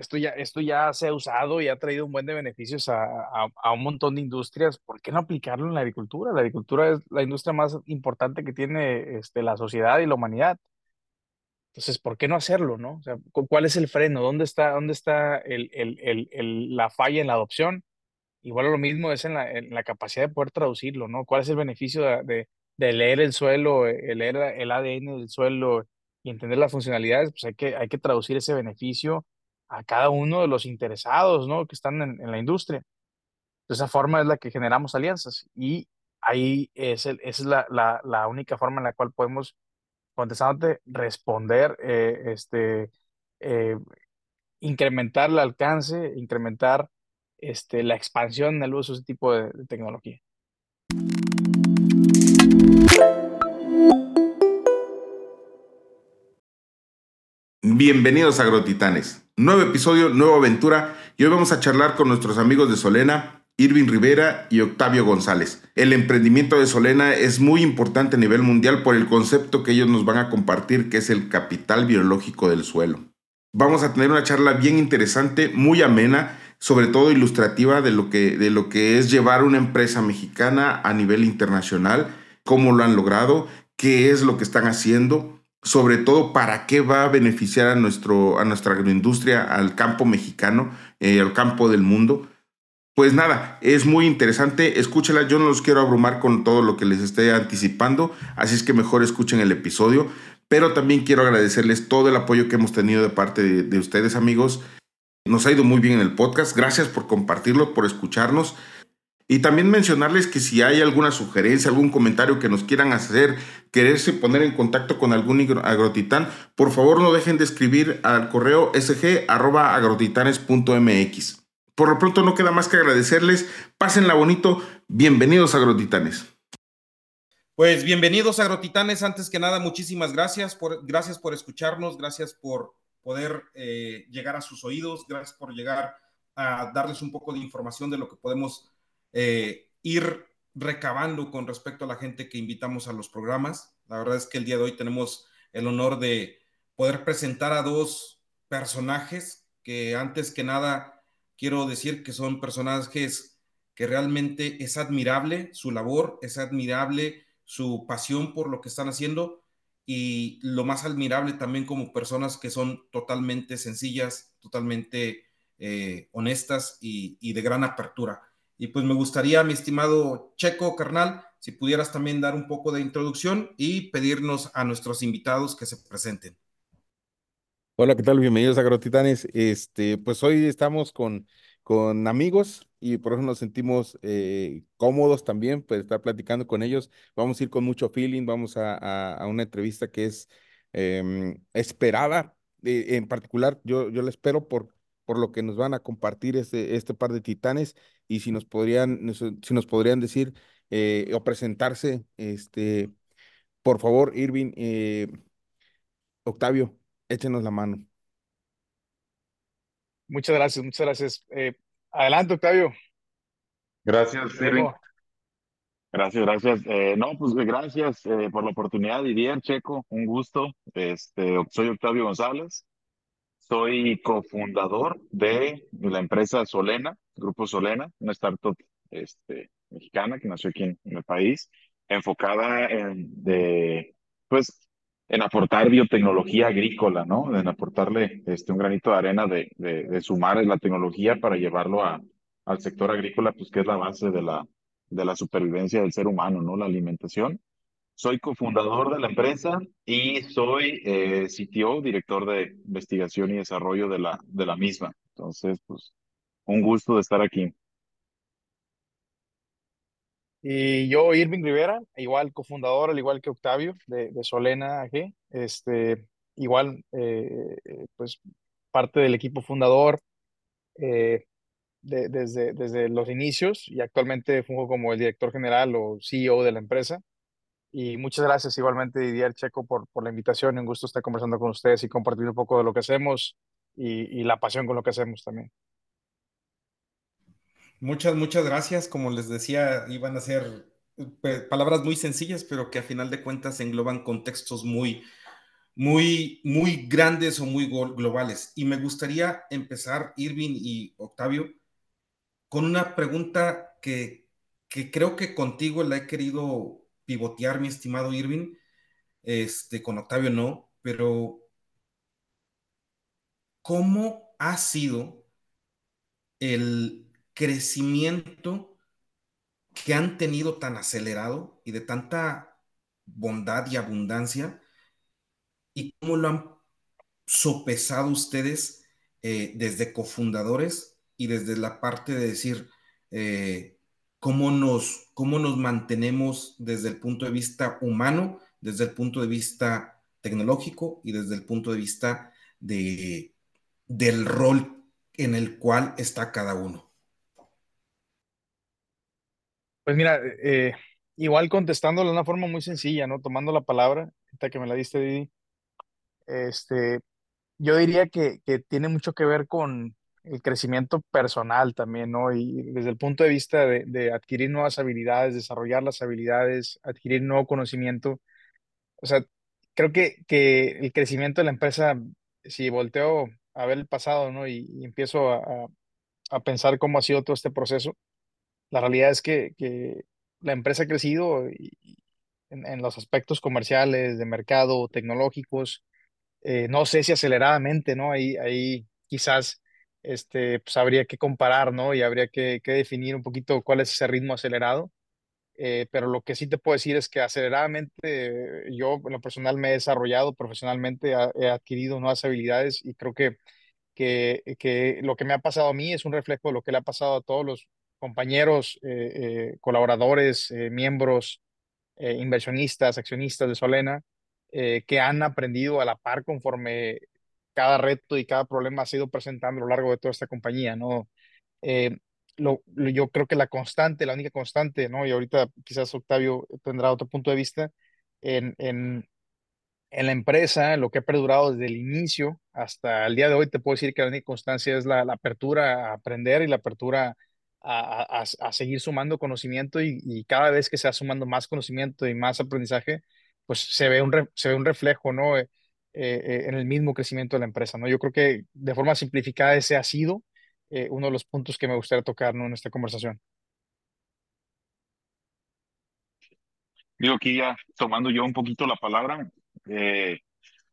esto ya, esto ya se ha usado y ha traído un buen de beneficios a, a, a un montón de industrias, ¿por qué no aplicarlo en la agricultura? La agricultura es la industria más importante que tiene este, la sociedad y la humanidad. Entonces, ¿por qué no hacerlo, no? O sea, cu- ¿cuál es el freno? ¿Dónde está, dónde está el, el, el, el- la falla en la adopción? Igual lo mismo es en la, en la capacidad de poder traducirlo, ¿no? ¿Cuál es el beneficio de, de, de leer el suelo, eh, leer el ADN del suelo y entender las funcionalidades? Pues hay que, hay que traducir ese beneficio a cada uno de los interesados, ¿no? Que están en, en la industria. De esa forma es la que generamos alianzas y ahí es, el, es la, la, la única forma en la cual podemos, contestándote, responder, eh, este, eh, incrementar el alcance, incrementar este, la expansión del uso de ese tipo de, de tecnología. Bienvenidos a Agrotitanes. Nuevo episodio, nueva aventura y hoy vamos a charlar con nuestros amigos de Solena, Irving Rivera y Octavio González. El emprendimiento de Solena es muy importante a nivel mundial por el concepto que ellos nos van a compartir que es el capital biológico del suelo. Vamos a tener una charla bien interesante, muy amena, sobre todo ilustrativa de lo que, de lo que es llevar una empresa mexicana a nivel internacional, cómo lo han logrado, qué es lo que están haciendo, sobre todo para qué va a beneficiar a, nuestro, a nuestra agroindustria, al campo mexicano, eh, al campo del mundo. Pues nada, es muy interesante, escúchela, yo no los quiero abrumar con todo lo que les esté anticipando, así es que mejor escuchen el episodio, pero también quiero agradecerles todo el apoyo que hemos tenido de parte de, de ustedes amigos. Nos ha ido muy bien en el podcast, gracias por compartirlo, por escucharnos. Y también mencionarles que si hay alguna sugerencia, algún comentario que nos quieran hacer, quererse poner en contacto con algún agrotitán, por favor no dejen de escribir al correo sg.agrotitanes.mx. Por lo pronto no queda más que agradecerles. Pásenla bonito. Bienvenidos Agrotitanes. Pues bienvenidos Agrotitanes. Antes que nada, muchísimas gracias por, gracias por escucharnos, gracias por poder eh, llegar a sus oídos, gracias por llegar a darles un poco de información de lo que podemos eh, ir recabando con respecto a la gente que invitamos a los programas. La verdad es que el día de hoy tenemos el honor de poder presentar a dos personajes que antes que nada quiero decir que son personajes que realmente es admirable su labor, es admirable su pasión por lo que están haciendo y lo más admirable también como personas que son totalmente sencillas, totalmente eh, honestas y, y de gran apertura. Y pues me gustaría, mi estimado Checo, carnal, si pudieras también dar un poco de introducción y pedirnos a nuestros invitados que se presenten. Hola, ¿qué tal? Bienvenidos a Agrotitanes. Este, pues hoy estamos con, con amigos y por eso nos sentimos eh, cómodos también, pues estar platicando con ellos. Vamos a ir con mucho feeling, vamos a, a, una entrevista que es eh, esperada. Eh, en particular, yo, yo la espero por, por lo que nos van a compartir este, este par de titanes y si nos podrían, si nos podrían decir eh, o presentarse, este, por favor, Irving, eh, Octavio, échenos la mano. Muchas gracias, muchas gracias. Eh, adelante, Octavio. Gracias, Irving. Gracias, gracias. Eh, no, pues gracias eh, por la oportunidad, Didier, Checo, un gusto. Este, soy Octavio González, soy cofundador de la empresa Solena, Grupo Solena, una startup este, mexicana que nació aquí en, en el país, enfocada en, de, pues, en aportar biotecnología agrícola, ¿no? En aportarle este, un granito de arena de, de, de sumar la tecnología para llevarlo al sector agrícola, pues que es la base de la, de la supervivencia del ser humano, ¿no? La alimentación. Soy cofundador de la empresa y soy eh, CTO, director de investigación y desarrollo de la, de la misma. Entonces, pues, un gusto de estar aquí. Y yo, Irving Rivera, igual cofundador, al igual que Octavio, de, Solena AG, este, igual, eh, pues, parte del equipo fundador eh, de, desde, desde los inicios y actualmente fungo como el director general o CEO de la empresa. Y muchas gracias igualmente, Didier Checo, por, por la invitación. Un gusto estar conversando con ustedes y compartir un poco de lo que hacemos y, y la pasión con lo que hacemos también. Muchas, muchas gracias. Como les decía, iban a ser palabras muy sencillas, pero que a final de cuentas engloban contextos muy, muy, muy grandes o muy globales. Y me gustaría empezar, Irving y Octavio, con una pregunta que, que creo que contigo la he querido pivotear, mi estimado Irving, este, con Octavio no, pero ¿cómo ha sido el crecimiento que han tenido tan acelerado y de tanta bondad y abundancia y cómo lo han sopesado ustedes eh, desde cofundadores y desde la parte de decir eh, cómo, nos, cómo nos mantenemos desde el punto de vista humano, desde el punto de vista tecnológico y desde el punto de vista de, del rol en el cual está cada uno. Pues mira, eh, igual contestándolo de una forma muy sencilla, ¿no? Tomando la palabra, esta que me la diste, Didi, este, yo diría que, que tiene mucho que ver con el crecimiento personal también, ¿no? Y desde el punto de vista de, adquirir nuevas habilidades, desarrollar las habilidades, adquirir nuevo conocimiento. O sea, creo que, que el crecimiento de la empresa, si volteo a ver el pasado, ¿no? Y, empiezo a, a, pensar cómo ha sido todo este proceso, la realidad es que, que la empresa ha crecido en, en los aspectos comerciales, de mercado, tecnológicos, eh, no sé si aceleradamente, ¿no? Ahí, ahí quizás este, pues habría que comparar, ¿no? Y habría que, que definir un poquito cuál es ese ritmo acelerado. Eh, pero lo que sí te puedo decir es que aceleradamente eh, yo en lo personal me he desarrollado profesionalmente, he adquirido nuevas habilidades y creo que, que, que lo que me ha pasado a mí es un reflejo de lo que le ha pasado a todos los compañeros, eh, colaboradores, miembros inversionistas, accionistas de Solena, que han aprendido a la par conforme cada reto y cada problema ha sido presentando a lo largo de toda esta compañía, ¿no? Eh, lo, yo creo que la constante, la única constante, ¿no? Y ahorita quizás Octavio tendrá otro punto de vista en, en, en la empresa, lo que ha perdurado desde el inicio hasta el día de hoy, te puedo decir que la única constancia es la, apertura a aprender y la apertura a, a- a- seguir sumando conocimiento y, y cada vez que se va sumando más conocimiento y más aprendizaje, pues se ve un, se ve un reflejo, ¿no? Eh, eh, eh, en el mismo crecimiento de la empresa, ¿no? Yo creo que de forma simplificada ese ha sido eh, uno de los puntos que me gustaría tocar, ¿no? En esta conversación. Digo, aquí ya tomando yo un poquito la palabra, eh,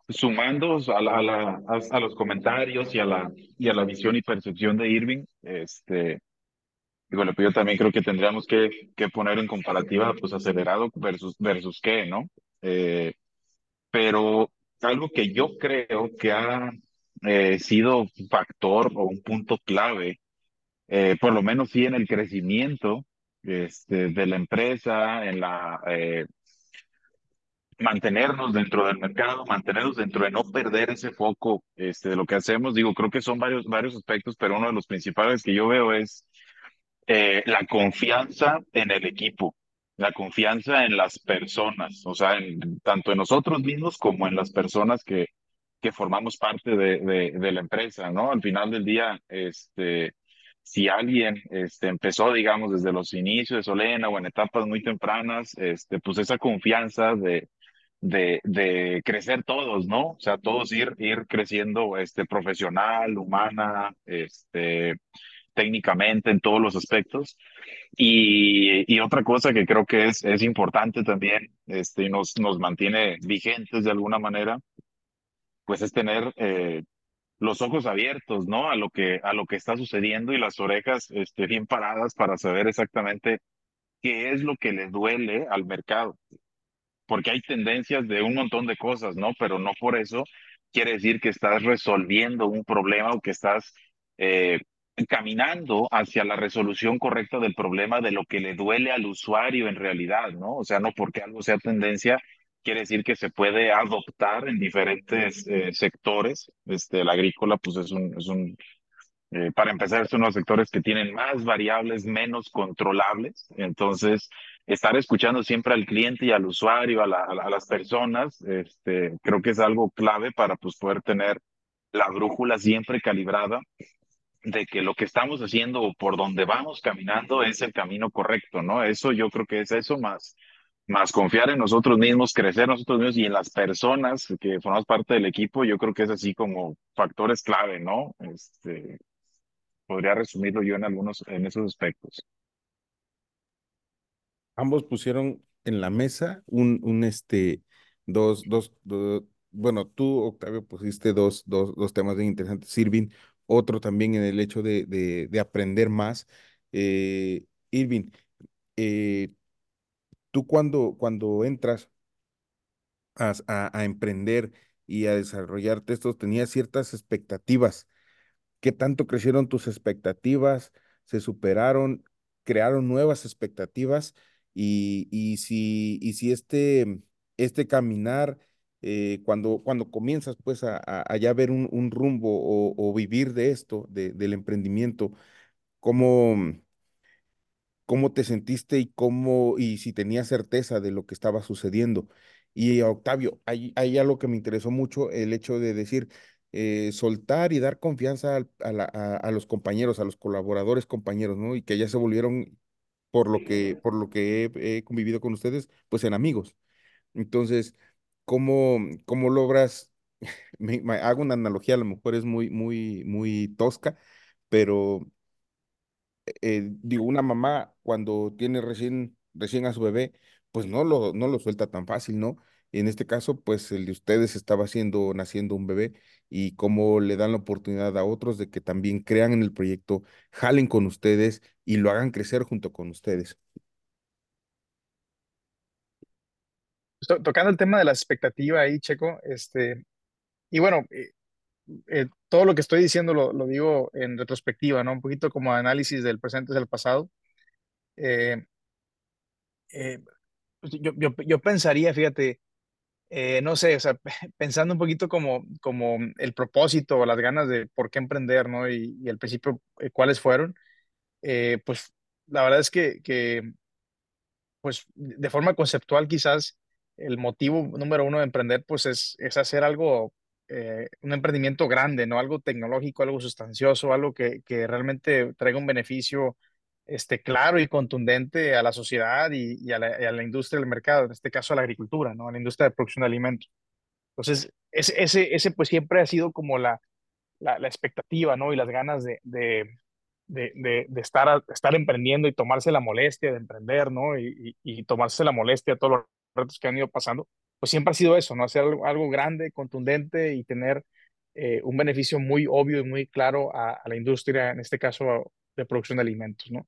sumando a, la- a, la- a, los comentarios y a la, y a la visión y percepción de Irving, este, digo, le pido también creo que tendríamos que, que poner en comparativa, pues, acelerado versus, versus qué, ¿no? Eh, pero algo que yo creo que ha eh, sido un factor o un punto clave, eh, por lo menos sí en el crecimiento este, de la empresa, en la... eh, mantenernos dentro del mercado, mantenernos dentro de no perder ese foco este, de lo que hacemos. Digo, creo que son varios, varios aspectos, pero uno de los principales que yo veo es la confianza en el equipo, la confianza en las personas, o sea, en- tanto en nosotros mismos como en las personas que, que formamos parte de, de, la empresa, ¿no? Al final del día, este, si alguien este, empezó, digamos, desde los inicios de Solena o en etapas muy tempranas, este, pues esa confianza de, de, de crecer todos, ¿no? O sea, todos ir, ir creciendo este, profesional, humana, este, técnicamente en todos los aspectos. Y, otra cosa que creo que es, es importante también, este, y nos, nos mantiene vigentes de alguna manera, pues es tener eh, los ojos abiertos, ¿no? A lo que, a lo que está sucediendo y las orejas este, bien paradas para saber exactamente qué es lo que le duele al mercado porque hay tendencias de un montón de cosas, ¿no? Pero no por eso quiere decir que estás resolviendo un problema o que estás eh, caminando hacia la resolución correcta del problema de lo que le duele al usuario en realidad, ¿no? O sea, no porque algo sea tendencia quiere decir que se puede adoptar en diferentes eh, sectores. Este, el agrícola, pues es un, es un eh, para empezar, son los sectores que tienen más variables menos controlables. Entonces, estar escuchando siempre al cliente y al usuario, a la- a las personas, este, creo que es algo clave para pues, poder tener la brújula siempre calibrada de que lo que estamos haciendo o por donde vamos caminando es el camino correcto, ¿no? Eso yo creo que es eso más más confiar en nosotros mismos, crecer nosotros mismos y en las personas que formamos parte del equipo, yo creo que es así como factores clave, ¿no? Este, podría resumirlo yo en algunos, en esos aspectos. Ambos pusieron en la mesa un, un este, dos, dos, dos, bueno, tú, Octavio, pusiste dos, dos, dos temas bien interesantes, Irving, otro también en el hecho de, de, de aprender más. Eh, Irving, eh, tú cuando, cuando entras a, a, emprender y a desarrollarte estos, tenías ciertas expectativas. ¿Qué tanto crecieron tus expectativas? ¿Se superaron? ¿Crearon nuevas expectativas? Y, y si, y si este, este caminar, eh, cuando, cuando comienzas pues a, a, ya ver un, rumbo o, vivir de esto, de, del emprendimiento, ¿cómo, cómo te sentiste y cómo, y si tenías certeza de lo que estaba sucediendo. Y Octavio, hay, hay algo que me interesó mucho, el hecho de decir, eh, soltar y dar confianza a los compañeros, a los colaboradores compañeros, ¿no? Y que ya se volvieron, por lo que, por lo que he, he convivido con ustedes, pues en amigos. Entonces, ¿cómo, cómo logras, me- hago una analogía, a lo mejor es muy, muy, muy tosca, pero eh, digo, una mamá cuando tiene recién, recién a su bebé, pues no lo, no lo suelta tan fácil, ¿no? En este caso, pues el de ustedes estaba haciendo, naciendo un bebé y cómo le dan la oportunidad a otros de que también crean en el proyecto, jalen con ustedes y lo hagan crecer junto con ustedes. To- Tocando el tema de la expectativa ahí, Checo, este, y bueno, eh, eh, todo lo que estoy diciendo lo, lo digo en retrospectiva, ¿no? Un poquito como análisis del presente del pasado. Eh, eh, pues, yo, yo, yo pensaría, fíjate, eh, no sé, o sea, pensando un poquito como, como el propósito o las ganas de por qué emprender, ¿no? Y, y al principio, eh, cuáles fueron, pues la verdad es que, que pues de forma conceptual quizás el motivo número uno de emprender pues es, es hacer algo, eh, un emprendimiento grande, ¿no? Algo tecnológico, algo sustancioso, algo que, que realmente traiga un beneficio este, claro y contundente a la sociedad y, y a la, a la industria del mercado, en este caso a la agricultura, ¿no? A la industria de producción de alimentos. Entonces, ese, ese, pues siempre ha sido como la, la, la expectativa, ¿no? Y las ganas de, de, de, estar, estar emprendiendo y tomarse la molestia de emprender, ¿no? Y, y, tomarse la molestia todos retos que han ido pasando, pues siempre ha sido eso, ¿no? Hacer algo, algo grande, contundente y tener eh, un beneficio muy obvio y muy claro a, a la industria, en este caso de producción de alimentos, ¿no?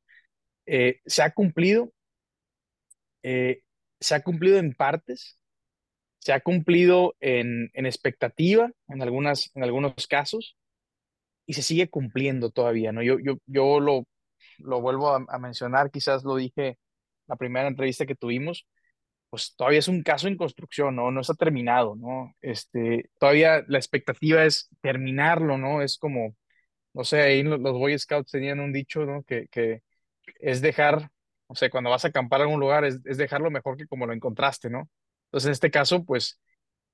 Eh, se ha cumplido, eh, se ha cumplido en partes, se ha cumplido en, en expectativa en, algunas, en algunos casos y se sigue cumpliendo todavía, ¿no? Yo, yo, yo lo, lo vuelvo a, a mencionar, quizás lo dije la primera entrevista que tuvimos, pues todavía es un caso en construcción, ¿no? No está terminado, ¿no? Este, todavía la expectativa es terminarlo, ¿no? Es como, no sé, ahí los, Boy Scouts tenían un dicho, ¿no? Que, que es dejar, o sea, cuando vas a acampar a algún lugar, es, es dejarlo mejor que como lo encontraste, ¿no? Entonces, en este caso, pues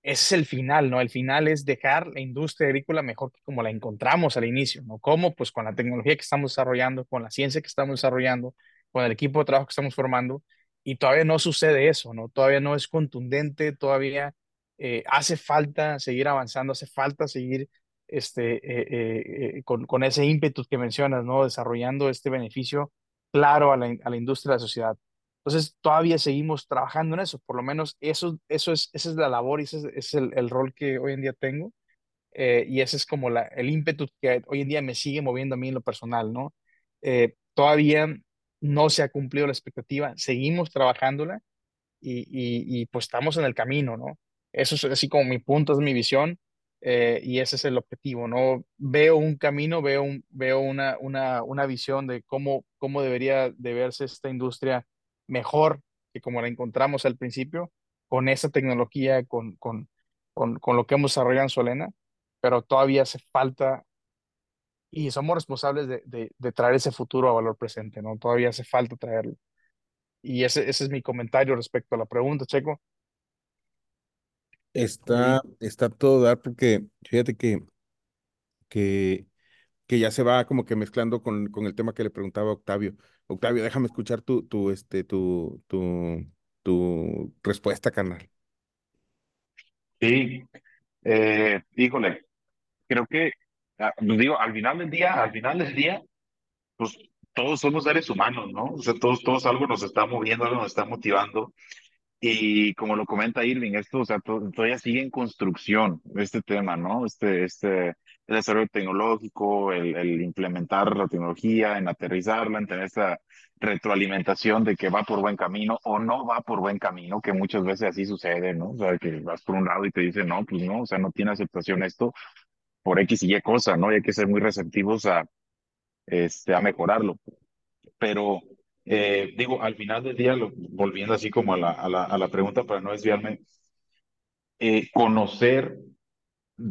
ese es el final, ¿no? El final es dejar la industria agrícola mejor que como la encontramos al inicio, ¿no? ¿Cómo? Pues con la tecnología que estamos desarrollando, con la ciencia que estamos desarrollando, con el equipo de trabajo que estamos formando, y todavía no sucede eso, ¿no? Todavía no es contundente, todavía eh, hace falta seguir avanzando, hace falta seguir este, eh, eh, eh, con, con ese ímpetu que mencionas, ¿no? Desarrollando este beneficio claro a la, a la industria a la sociedad. Entonces, todavía seguimos trabajando en eso, por lo menos eso, eso es, esa es la labor y ese es, ese es el, el rol que hoy en día tengo eh, y ese es como la, el ímpetu que hoy en día me sigue moviendo a mí en lo personal, ¿no? Eh, todavía no se ha cumplido la expectativa, seguimos trabajándola y, y, y, pues estamos en el camino, ¿no? Eso es así como mi punto, es mi visión eh, y ese es el objetivo, ¿no? Veo un camino, veo, un, veo una, una, una visión de cómo, cómo debería de verse esta industria mejor que como la encontramos al principio, con esa tecnología, con, con, con, con lo que hemos desarrollado en Solena, pero todavía hace falta y somos responsables de, de, de traer ese futuro a valor presente, ¿no? Todavía hace falta traerlo. Y ese, ese es mi comentario respecto a la pregunta, Checo. Está, está todo dar porque fíjate que, que, que ya se va como que mezclando con, con el tema que le preguntaba a Octavio. Octavio, déjame escuchar tu, tu, este, tu, tu, tu respuesta, canal. Sí, eh, híjole, creo que, digo, al final del día, al final del día, pues todos somos seres humanos, ¿no? O sea, todos, todos algo nos está moviendo, algo nos está motivando. Y como lo comenta Irving, esto, o sea, todavía sigue en construcción este tema, ¿no? Este, este, el desarrollo tecnológico, el, el, implementar la tecnología, en aterrizarla, en tener esa retroalimentación de que va por buen camino o no va por buen camino, que muchas veces así sucede, ¿no? O sea, que vas por un lado y te dicen, no, pues no, o sea, no tiene aceptación esto por X y Y cosa, ¿no? Y hay que ser muy receptivos a, este, a mejorarlo. Pero, eh, digo, al final del día, lo, volviendo así como a la, a la, a la pregunta para no desviarme, eh, conocer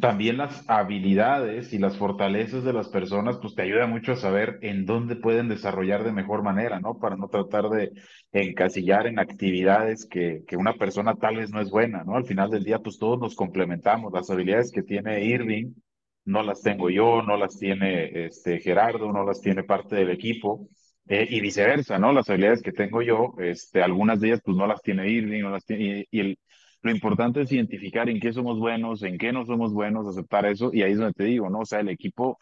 también las habilidades y las fortalezas de las personas, pues te ayuda mucho a saber en dónde pueden desarrollar de mejor manera, ¿no? Para no tratar de encasillar en actividades que, que una persona tal vez no es buena, ¿no? Al final del día, pues todos nos complementamos. Las habilidades que tiene Irving no las tengo yo, no las tiene este, Gerardo, no las tiene parte del equipo. Eh, y viceversa, ¿no? Las habilidades que tengo yo, este, algunas de ellas pues no las tiene Irving, no las tiene, y, el, lo importante es identificar en qué somos buenos, en qué no somos buenos, aceptar eso, y ahí es donde te digo, ¿no? O sea, el equipo,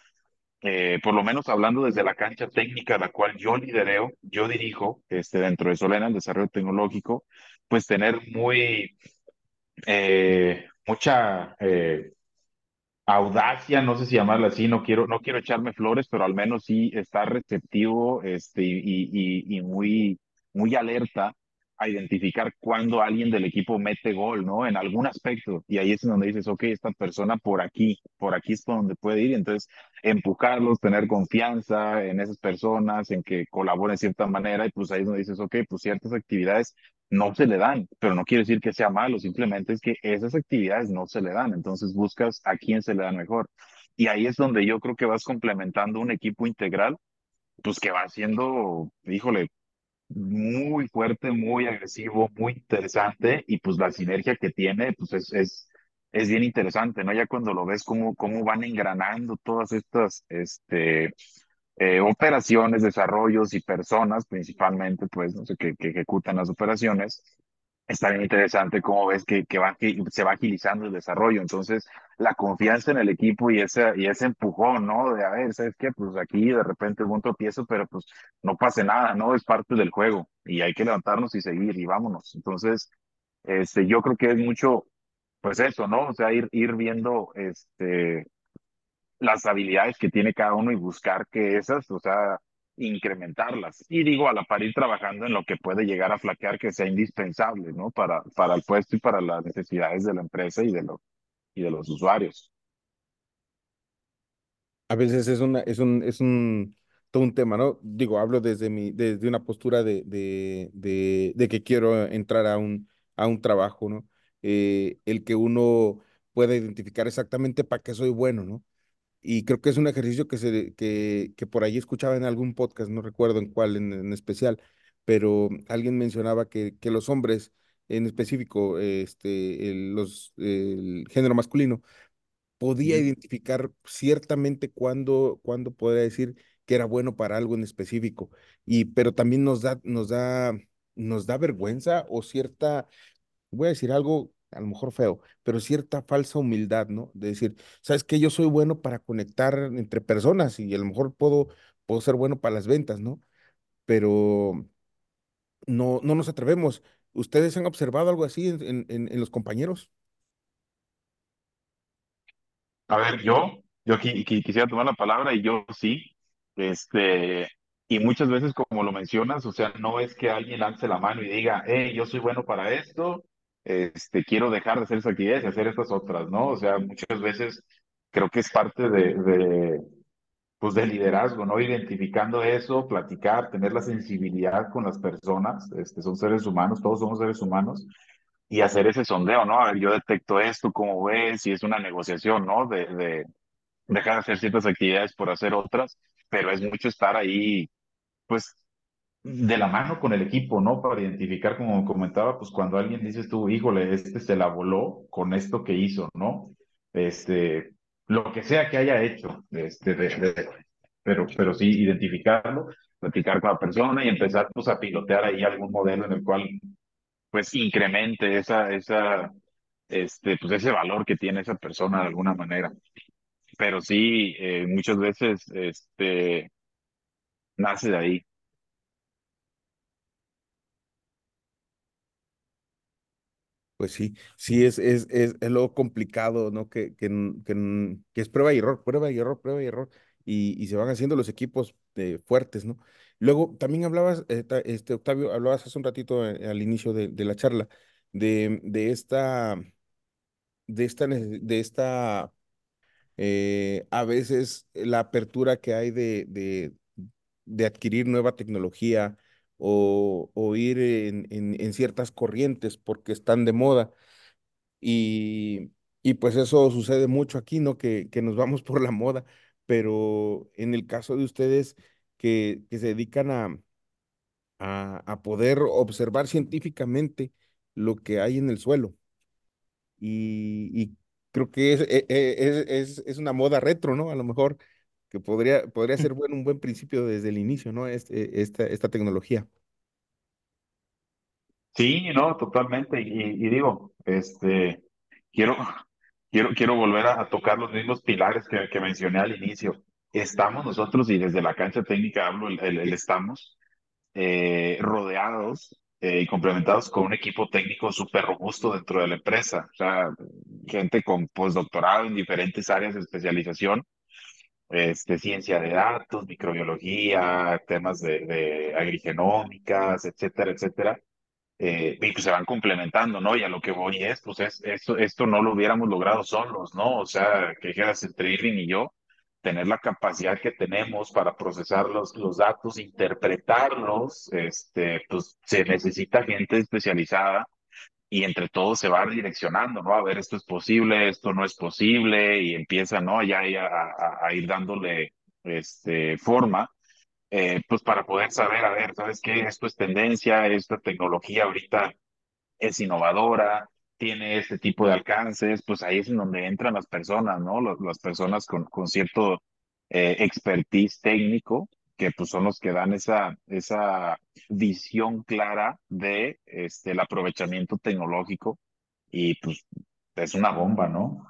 eh, por lo menos hablando desde la cancha técnica, la cual yo lidereo, yo dirijo, este, dentro de Solena, el desarrollo tecnológico, pues tener muy, eh, mucha audacia, no sé si llamarla así, no quiero, no quiero echarme flores, pero al menos sí estar receptivo, este, y, y, y muy, muy alerta a identificar cuando alguien del equipo mete gol, ¿no? En algún aspecto. Y ahí es donde dices, ok, esta persona por aquí, por aquí es por donde puede ir. Entonces, empujarlos, tener confianza en esas personas, en que colaboren de cierta manera. Y pues ahí es donde dices, ok, pues ciertas actividades no se le dan, pero no quiere decir que sea malo, simplemente es que esas actividades no se le dan. Entonces, buscas a quién se le da mejor. Y ahí es donde yo creo que vas complementando un equipo integral pues que va siendo, híjole, muy fuerte, muy agresivo, muy interesante y pues la sinergia que tiene pues es, es, es bien interesante, ¿no? Ya cuando lo ves cómo, cómo van engranando todas estas este, eh, operaciones, desarrollos y personas principalmente, pues, no sé, que, que ejecutan las operaciones, está bien interesante cómo ves que, que, va, que se va agilizando el desarrollo. Entonces, la confianza en el equipo y ese, y ese empujón, ¿no? De, a ver, ¿sabes qué? Pues aquí de repente hubo un tropiezo, pero pues no pase nada, ¿no? Es parte del juego y hay que levantarnos y seguir y vámonos. Entonces, este, yo creo que es mucho, pues eso, ¿no? O sea, ir, ir viendo, este, las habilidades que tiene cada uno y buscar que esas, o sea, incrementarlas. Y digo, a la par ir trabajando en lo que puede llegar a flaquear que sea indispensable, ¿no? Para, para el puesto y para las necesidades de la empresa y de, lo, y de los usuarios. A veces es, una, es, un, es un, todo un tema, ¿no? Digo, hablo desde, mi, desde una postura de, de, de, que quiero entrar a un, a un trabajo, ¿no? Eh, el que uno pueda identificar exactamente para qué soy bueno, ¿no? Y creo que es un ejercicio que, se, que, que por ahí escuchaba en algún podcast, no recuerdo en cuál en, especial, pero alguien mencionaba que, que los hombres, en específico, este, el, los, el género masculino, podía identificar ciertamente cuándo, cuándo podría decir que era bueno para algo en específico. Y, pero también nos da, nos da, nos da vergüenza o cierta, voy a decir algo a lo mejor feo, pero cierta falsa humildad, ¿no? De decir, sabes que yo soy bueno para conectar entre personas y a lo mejor puedo, puedo ser bueno para las ventas, ¿no? Pero no, no nos atrevemos. ¿Ustedes han observado algo así en, en, los compañeros? A ver, yo, yo aquí, quisiera tomar la palabra y yo sí, este, y muchas veces como lo mencionas, o sea, no es que alguien lance la mano y diga, hey, yo soy bueno para esto, este, quiero dejar de hacer esas actividades y hacer estas otras, ¿no? O sea, muchas veces creo que es parte de, de pues de liderazgo, ¿no? Identificando eso, platicar, tener la sensibilidad con las personas, este, son seres humanos, todos somos seres humanos, y hacer ese sondeo, ¿no? A ver, yo detecto esto, ¿cómo ves? Si es una negociación, ¿no? De, de dejar de hacer ciertas actividades por hacer otras, pero es mucho estar ahí, pues, de la mano con el equipo, ¿no? Para identificar, como comentaba, pues cuando alguien dices tú, híjole, este se la voló con esto que hizo, ¿no? Este, lo que sea que haya hecho, este, pero, pero sí identificarlo, platicar con la persona y empezar pues a pilotear ahí algún modelo en el cual pues incremente esa, esa, este, pues ese valor que tiene esa persona de alguna manera. Pero sí, eh, muchas veces, este, nace de ahí. Pues sí, sí, es, es, es, es lo complicado, ¿no? Que, que, que, que es prueba y error, prueba y error, prueba y error, y, y se van haciendo los equipos eh, fuertes, ¿no? Luego, también hablabas, eh, este, Octavio, hablabas hace un ratito eh, al inicio de, de la charla de, de esta, de esta, de esta, a veces la apertura que hay de, de, de adquirir nueva tecnología o, o ir en, en en ciertas corrientes porque están de moda. Y, y pues eso sucede mucho aquí, ¿no? Que, que nos vamos por la moda, pero en el caso de ustedes que, que se dedican a, a, a poder observar científicamente lo que hay en el suelo y, y creo que es, e- e- es, es, es una moda retro, ¿no? A lo mejor que podría, podría ser bueno, un buen principio desde el inicio, ¿no? Este, esta, esta tecnología. Sí, no, totalmente. Y, y digo, este, quiero, quiero, quiero volver a, a tocar los mismos pilares que, que mencioné al inicio. Estamos nosotros, y desde la cancha técnica hablo, el, el- el estamos, eh, rodeados eh, y complementados con un equipo técnico súper robusto dentro de la empresa. O sea, gente con postdoctorado en diferentes áreas de especialización, este, ciencia de datos, microbiología, temas de, de agrigenómicas, etcétera, etcétera eh, y pues se van complementando, ¿no? Y a lo que voy es, pues es, esto, esto no lo hubiéramos logrado solos, ¿no? O sea, que dijeras entre Irving y yo, tener la capacidad que tenemos para procesar los, los datos, interpretarlos, este, pues se necesita gente especializada y entre todos se va direccionando, ¿no? A ver, esto es posible, esto no es posible, y empieza, ¿no? Ya, a, ir dándole, este, forma eh, pues para poder saber, a ver, ¿sabes qué? Esto es tendencia, esta tecnología ahorita es innovadora, tiene este tipo de alcances, pues ahí es en donde entran las personas, ¿no? Las, personas con, con cierto eh, expertise técnico, que pues son los que dan esa, esa visión clara de este, el aprovechamiento tecnológico y pues es una bomba, ¿no?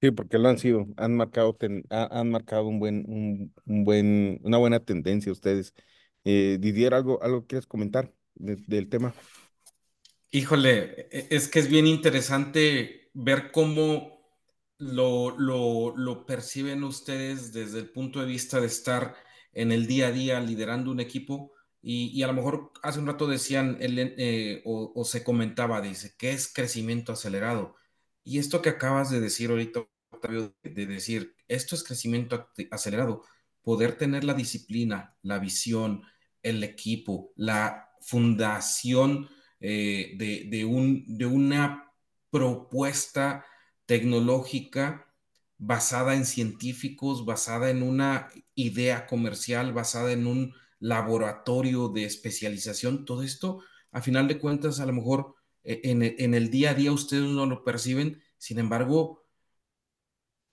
Sí, porque lo han sido, han marcado, ten- ha- han marcado un buen, un, un buen, una buena tendencia ustedes. Eh, Didier, ¿algo, algo quieres comentar de- del tema? Híjole, e- es que es bien interesante ver cómo lo, lo, lo perciben ustedes desde el punto de vista de estar en el día a día liderando un equipo y, y a lo mejor hace un rato decían el- eh, o, se comentaba, dice, ¿qué es crecimiento acelerado? Y esto que acabas de decir ahorita, Octavio, de de decir, esto es crecimiento ac- acelerado, poder tener la disciplina, la visión, el equipo, la fundación eh, de, de, un, de una propuesta tecnológica basada en científicos, basada en una idea comercial, basada en un laboratorio de especialización, todo esto, a final de cuentas, a lo mejor eh, en, el día a día ustedes no lo perciben, sin embargo,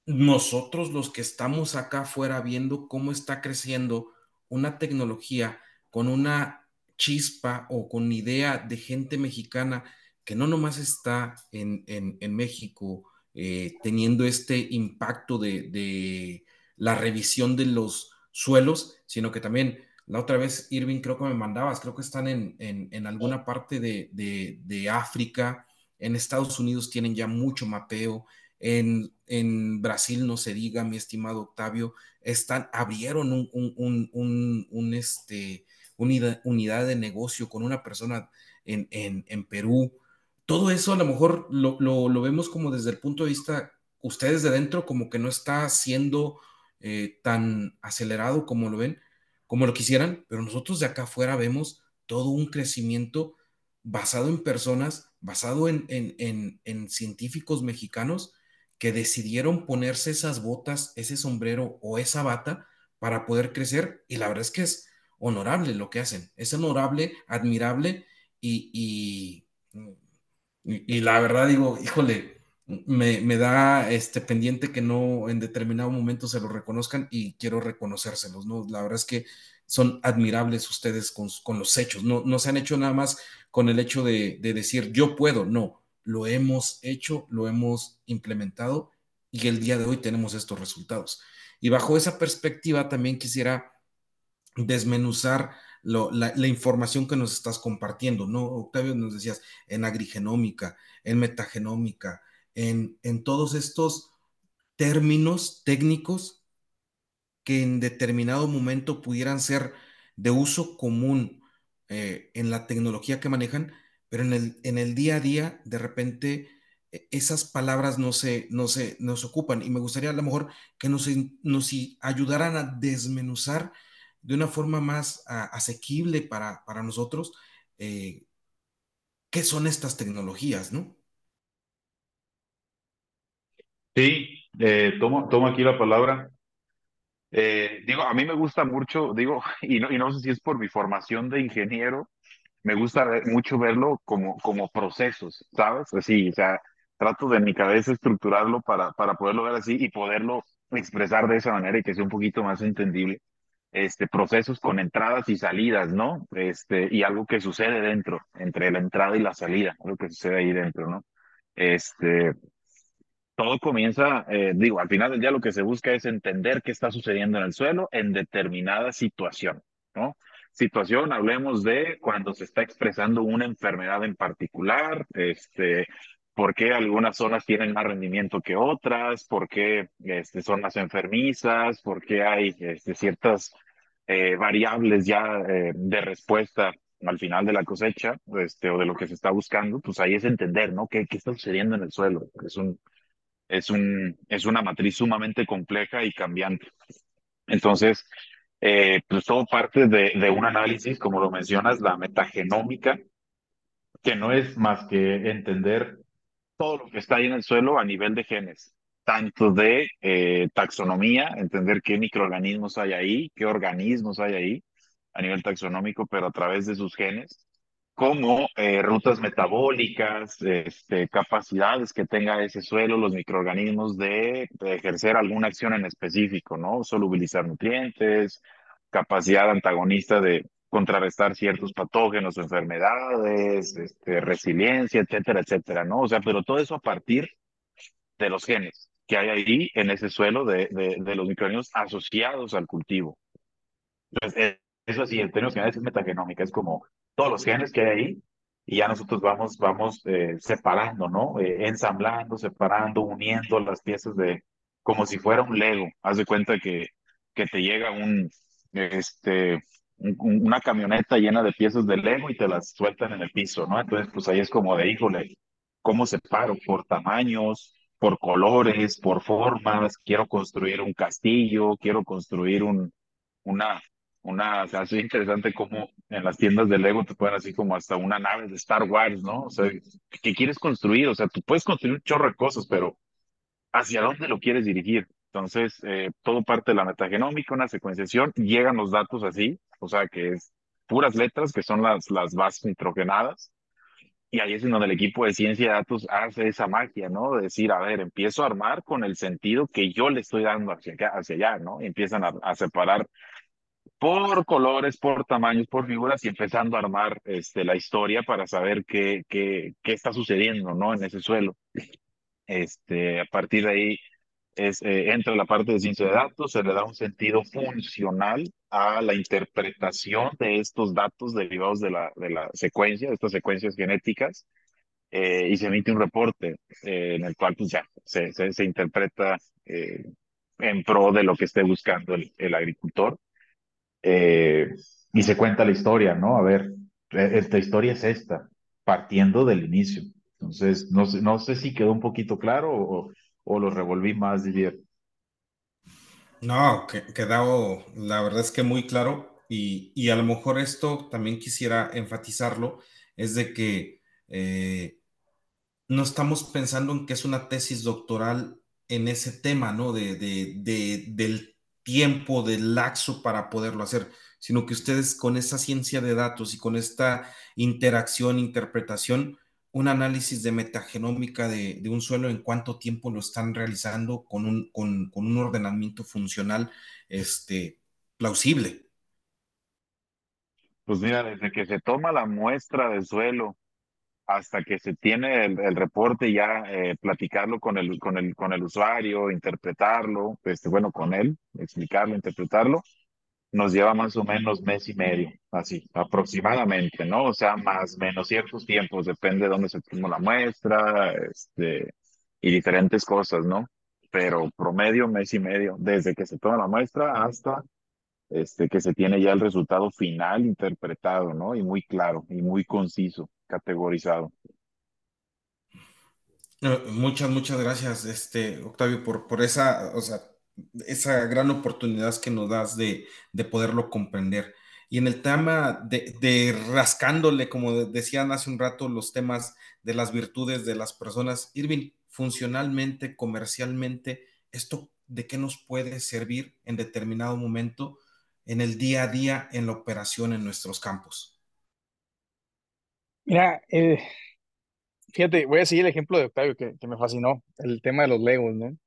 nosotros los que estamos acá afuera viendo cómo está creciendo una tecnología con una chispa o con idea de gente mexicana que no nomás está en, en México eh, teniendo este impacto de, de, la revisión de los suelos, sino que también la otra vez, Irving, creo que me mandabas, creo que están en, en, en alguna parte de, de, de África, en Estados Unidos tienen ya mucho mapeo, en, en, Brasil, no se diga, mi estimado Octavio, están, abrieron un, un, un, un, un este, unidad, unidad, de negocio con una persona en Perú. Todo eso a lo mejor lo, lo, vemos como desde el punto de vista, ustedes de dentro, como que no está siendo eh, tan acelerado como lo ven, como lo quisieran, pero nosotros de acá afuera vemos todo un crecimiento basado en personas, basado en, en, en, en científicos mexicanos que decidieron ponerse esas botas, ese sombrero o esa bata para poder crecer. Y la verdad es que es honorable lo que hacen. Es honorable, admirable y, y la verdad digo, híjole, me, me, da este pendiente que no en determinado momento se lo reconozcan y quiero reconocérselos, ¿no? La verdad es que son admirables ustedes con, con los hechos, no, no se han hecho nada más con el hecho de, de decir yo puedo, no, lo hemos hecho, lo hemos implementado y el día de hoy tenemos estos resultados. Y bajo esa perspectiva también quisiera desmenuzar la, información que nos estás compartiendo, ¿no? Octavio, nos decías en agrigenómica, en metagenómica, en, en todos estos términos técnicos que en determinado momento pudieran ser de uso común eh, en la tecnología que manejan, pero en el, en el día a día, de repente, e, esas palabras no se, no se, no se ocupan. Y me gustaría a lo mejor que nos, nos ayudaran a desmenuzar de una forma más a, asequible para, para nosotros eh, qué son estas tecnologías, ¿no? Sí, eh, tomo, tomo aquí la palabra. Eh, digo, a mí me gusta mucho, digo, y no, y no sé si es por mi formación de ingeniero, me gusta mucho verlo como, como procesos, ¿sabes? Así, o sea, trato de en mi cabeza estructurarlo para, para poderlo ver así y poderlo expresar de esa manera y que sea un poquito más entendible. Este, procesos con entradas y salidas, ¿no? Este, y algo que sucede dentro, entre la entrada y la salida, algo que sucede ahí dentro, ¿no? Este, todo comienza, eh, digo, al final del día lo que se busca es entender qué está sucediendo en el suelo en determinada situación, ¿no? Situación, hablemos de cuando se está expresando una enfermedad en particular, este, por qué algunas zonas tienen más rendimiento que otras, por qué este, son más enfermizas, por qué hay este, ciertas eh, variables ya eh, de respuesta al final de la cosecha este, o de lo que se está buscando, pues ahí es entender, ¿no? ¿Qué, qué está sucediendo en el suelo? Es un, es, un, es una matriz sumamente compleja y cambiante. Entonces, eh, pues todo parte de, de, un análisis, como lo mencionas, la metagenómica, que no es más que entender todo lo que está ahí en el suelo a nivel de genes, tanto de eh, taxonomía, entender qué microorganismos hay ahí, qué organismos hay ahí a nivel taxonómico, pero a través de sus genes, como eh, rutas metabólicas, este, capacidades que tenga ese suelo, los microorganismos de, de, ejercer alguna acción en específico, ¿no? Solubilizar nutrientes, capacidad antagonista de contrarrestar ciertos patógenos enfermedades, este, resiliencia, etcétera, etcétera, ¿no? O sea, pero todo eso a partir de los genes que hay ahí en ese suelo de, de, de los microorganismos asociados al cultivo. Entonces, eso sí, en términos generales es metagenómica, es como todos los genes que hay ahí y ya nosotros vamos, vamos eh, separando, ¿no? Eh, ensamblando, separando, uniendo las piezas de, como si fuera un Lego. Haz de cuenta que, que te llega un, este, un, una camioneta llena de piezas de Lego y te las sueltan en el piso, ¿no? Entonces, pues ahí es como de, híjole, ¿cómo separo? Por tamaños, por colores, por formas, quiero construir un castillo, quiero construir un, una, una, o sea, es interesante como en las tiendas de Lego te ponen así como hasta una nave de Star Wars, ¿no? O sea, ¿qué quieres construir? O sea, tú puedes construir un chorro de cosas, pero ¿hacia dónde lo quieres dirigir? Entonces, eh, todo parte de la metagenómica, una secuenciación, llegan los datos así, o sea, que es puras letras, que son las, las bases nitrogenadas, y ahí es en donde el equipo de ciencia de datos hace esa magia, ¿no? De decir, a ver, empiezo a armar con el sentido que yo le estoy dando hacia, acá, hacia allá, ¿no? Y empiezan a, a separar por colores, por tamaños, por figuras y empezando a armar este, la historia para saber qué, qué, qué está sucediendo ¿no? en ese suelo. Este, a partir de ahí es, eh, entra la parte de ciencia de datos, se le da un sentido funcional a la interpretación de estos datos derivados de la, de la secuencia, de estas secuencias genéticas, eh, y se emite un reporte eh, en el cual pues, ya se, se, interpreta en pro de lo que esté buscando el, el agricultor eh, y se cuenta la historia, ¿no? A ver, esta historia es esta, partiendo del inicio. Entonces, no no sé si quedó un poquito claro o, o lo revolví más, Didier. No, que, quedó, la verdad es que muy claro y, y, a lo mejor esto también quisiera enfatizarlo, es de que eh, no estamos pensando en que es una tesis doctoral en ese tema, ¿no? De, de, de, del tiempo de laxo para poderlo hacer, sino que ustedes con esa ciencia de datos y con esta interacción, interpretación, un análisis de metagenómica de, un suelo en cuánto tiempo lo están realizando con un, con, un ordenamiento funcional este, plausible. Pues mira, desde que se toma la muestra del suelo hasta que se tiene el, reporte ya eh, platicarlo con el, con, el, con el usuario, interpretarlo, este, bueno, con él, explicarlo, interpretarlo, nos lleva más o menos mes y medio, así, aproximadamente, ¿no? O sea, más menos ciertos tiempos, depende de dónde se tomó la muestra, este, y diferentes cosas, ¿no? Pero promedio mes y medio, desde que se toma la muestra hasta este, que se tiene ya el resultado final interpretado, ¿no? Y muy claro y muy conciso, categorizado. Muchas, muchas gracias, este, Octavio, por, por esa, o sea, esa gran oportunidad que nos das de, de poderlo comprender. Y en el tema de, de, rascándole, como decían hace un rato, los temas de las virtudes de las personas, Irving, funcionalmente, comercialmente, ¿esto de qué nos puede servir en determinado momento en el día a día en la operación en nuestros campos? Mira, eh, fíjate, voy a seguir el ejemplo de Octavio que, que, me fascinó, el tema de los Legos, ¿no?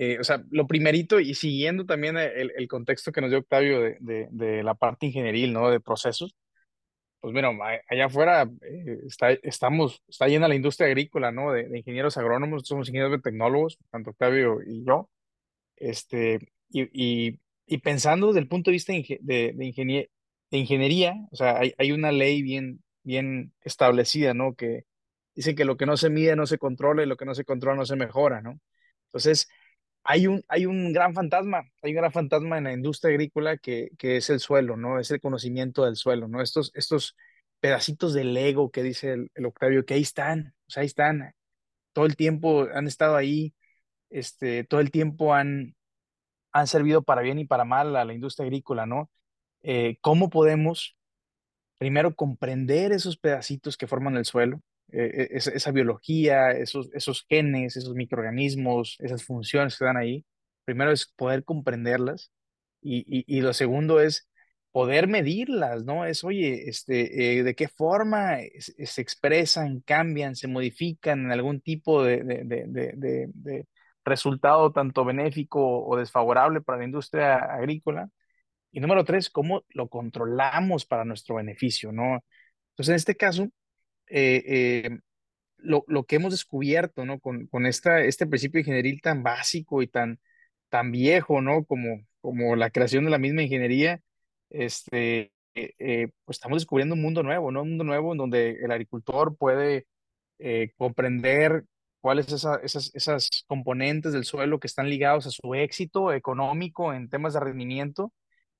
Eh, o sea, lo primerito y siguiendo también el, el contexto que nos dio Octavio de, de, de, la parte ingenieril, ¿no? De procesos, pues bueno, allá afuera eh, está, estamos, está llena la industria agrícola, ¿no? De, ingenieros agrónomos, somos ingenieros de tecnólogos, tanto Octavio y yo, este, y, y y pensando desde el punto de vista de, de, ingeniería, o sea, hay, hay, una ley bien, bien establecida, ¿no? Que dice que lo que no se mide no se controla y lo que no se controla no se mejora, ¿no? Entonces, hay un, hay un gran fantasma, hay un gran fantasma en la industria agrícola que, que es el suelo, ¿no? Es el conocimiento del suelo, ¿no? Estos, estos pedacitos de Lego que dice el, Octavio, que ahí están, o sea, ahí están, todo el tiempo han estado ahí, este, todo el tiempo han, han servido para bien y para mal a la industria agrícola, ¿no? Eh, ¿Cómo podemos primero comprender esos pedacitos que forman el suelo, eh, esa, biología, esos, esos genes, esos microorganismos, esas funciones que dan ahí? Primero es poder comprenderlas y, y, lo segundo es poder medirlas, ¿no? Es, oye, este, eh, ¿de qué forma se expresan, cambian, se modifican en algún tipo de, de, de resultado tanto benéfico o desfavorable para la industria agrícola. Y número tres, cómo lo controlamos para nuestro beneficio, ¿no? Entonces, en este caso, eh, eh, lo, lo, que hemos descubierto, ¿no? Con, con esta, este principio ingenieril tan básico y tan, tan viejo, ¿no? Como, como la creación de la misma ingeniería, este, eh, pues estamos descubriendo un mundo nuevo, ¿no? Un mundo nuevo en donde el agricultor puede comprender cuáles esas, esas, esas componentes del suelo que están ligados a su éxito económico en temas de rendimiento,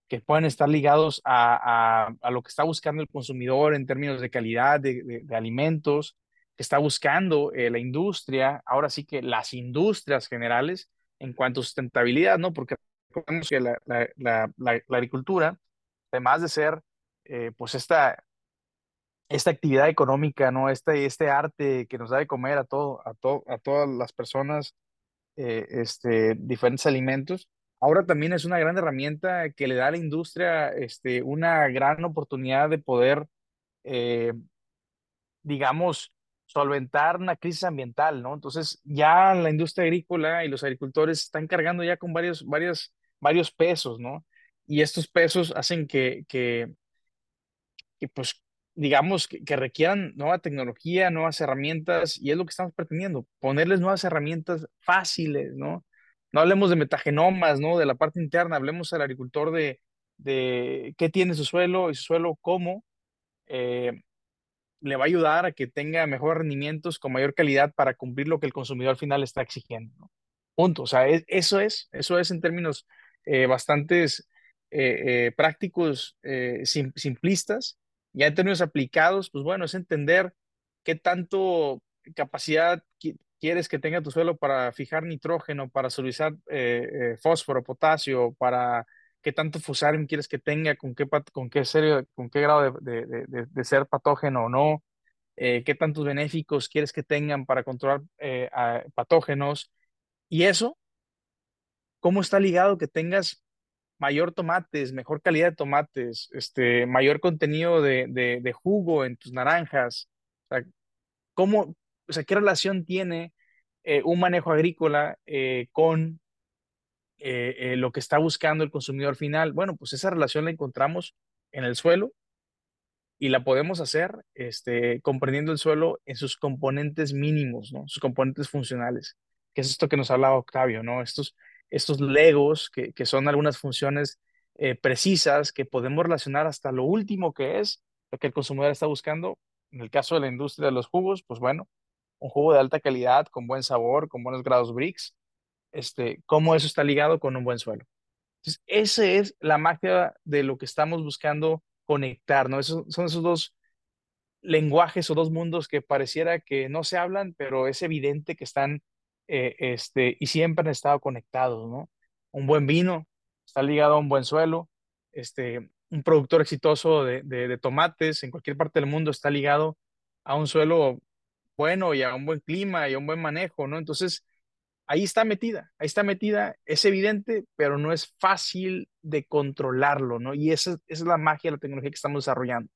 que pueden estar ligados a, a, lo que está buscando el consumidor en términos de calidad de, de, alimentos, que está buscando eh, la industria, ahora sí que las industrias generales en cuanto a sustentabilidad, ¿no? Porque recordemos que la, la, la, agricultura, además de ser eh, pues esta esta actividad económica, ¿no? Este, este arte que nos da de comer a, todo, a, todo, a todas las personas, eh, este, diferentes alimentos. Ahora también es una gran herramienta que le da a la industria este, una gran oportunidad de poder, eh, digamos, solventar una crisis ambiental, ¿no? Entonces ya la industria agrícola y los agricultores están cargando ya con varios, varios, varios pesos, ¿no? Y estos pesos hacen que, que, que pues digamos, que, requieran nueva tecnología, nuevas herramientas, y es lo que estamos pretendiendo, ponerles nuevas herramientas fáciles, ¿no? No hablemos de metagenomas, ¿no? De la parte interna, hablemos al agricultor de, de qué tiene su suelo y su suelo cómo eh, le va a ayudar a que tenga mejores rendimientos con mayor calidad para cumplir lo que el consumidor final está exigiendo. Punto. O sea, eso es, eso es en términos eh, bastantes eh, prácticos, simplistas, ya en términos aplicados, pues bueno, es entender qué tanto capacidad quieres que tenga tu suelo para fijar nitrógeno, para solubilizar eh, eh, fósforo, potasio, para qué tanto fusarium quieres que tenga, con qué, con qué, serio, con qué grado de, de, de, ser patógeno o no, eh, qué tantos benéficos quieres que tengan para controlar patógenos. Y eso, ¿cómo está ligado que tengas mayor tomates, mejor calidad de tomates, este, mayor contenido de, de, jugo en tus naranjas. cómo, o sea, qué relación tiene eh, un manejo agrícola eh, con eh, lo que está buscando el consumidor final. Bueno, pues esa relación la encontramos en el suelo y la podemos hacer este, comprendiendo el suelo en sus componentes mínimos, ¿no? sus componentes funcionales, que es esto que nos hablaba Octavio, ¿no? estos, estos legos que, que son algunas funciones precisas que podemos relacionar hasta lo último que es lo que el consumidor está buscando. En el caso de la industria de los jugos, pues bueno, un jugo de alta calidad, con buen sabor, con buenos grados BRICS, este, cómo eso está ligado con un buen suelo. Entonces, esa es la magia de lo que estamos buscando conectar, ¿no? Esos, son esos dos lenguajes o dos mundos que pareciera que no se hablan, pero es evidente que están eh, este, y siempre han estado conectados, ¿no? Un buen vino está ligado a un buen suelo, este, un productor exitoso de, de, tomates en cualquier parte del mundo está ligado a un suelo bueno y a un buen clima y a un buen manejo, ¿no? Entonces, ahí está metida, ahí está metida, es evidente, pero no es fácil de controlarlo, ¿no? Y esa, es la magia de la tecnología que estamos desarrollando.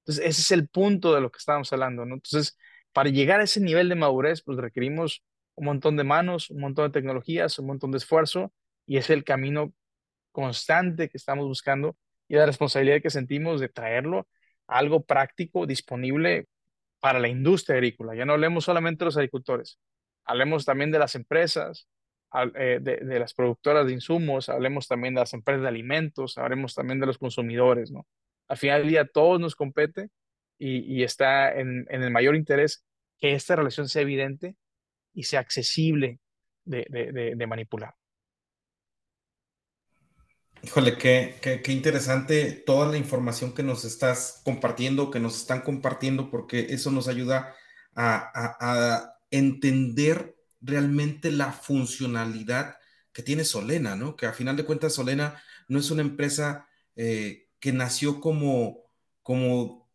Entonces, ese es el punto de lo que estamos hablando, ¿no? Entonces, para llegar a ese nivel de madurez, pues requerimos un montón de manos, un montón de tecnologías, un montón de esfuerzo, y es el camino constante que estamos buscando y la responsabilidad que sentimos de traerlo a algo práctico, disponible para la industria agrícola. Ya no hablemos solamente de los agricultores, hablemos también de las empresas, eh, de, las productoras de insumos, hablemos también de las empresas de alimentos, hablemos también de los consumidores, ¿no? Al final del día, todos nos compete y, está en, el mayor interés que esta relación sea evidente y sea accesible de manipular. Híjole, qué, qué, interesante toda la información que nos estás compartiendo, que nos están compartiendo, porque eso nos ayuda a, entender realmente la funcionalidad que tiene Solena, ¿no? Que a final de cuentas Solena no es una empresa eh, que nació como, como,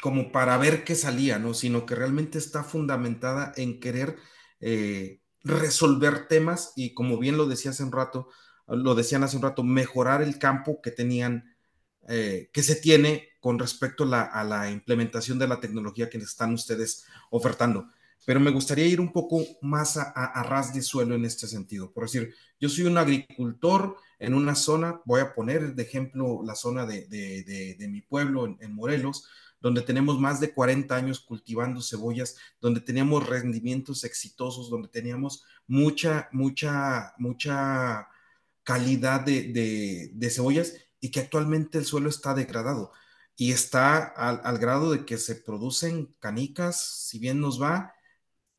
como para ver qué salía, ¿no? Sino que realmente está fundamentada en querer eh, resolver temas y como bien lo decía hace un rato, lo decían hace un rato, mejorar el campo que tenían, eh, que se tiene con respecto a la, implementación de la tecnología que están ustedes ofertando. Pero me gustaría ir un poco más a, ras de suelo en este sentido. Por decir, yo soy un agricultor en una zona, voy a poner de ejemplo la zona de, mi pueblo en Morelos, donde tenemos más de 40 años cultivando cebollas, donde teníamos rendimientos exitosos, donde teníamos mucha, mucha, mucha calidad de, cebollas y que actualmente el suelo está degradado y está al, grado de que se producen canicas, si bien nos va,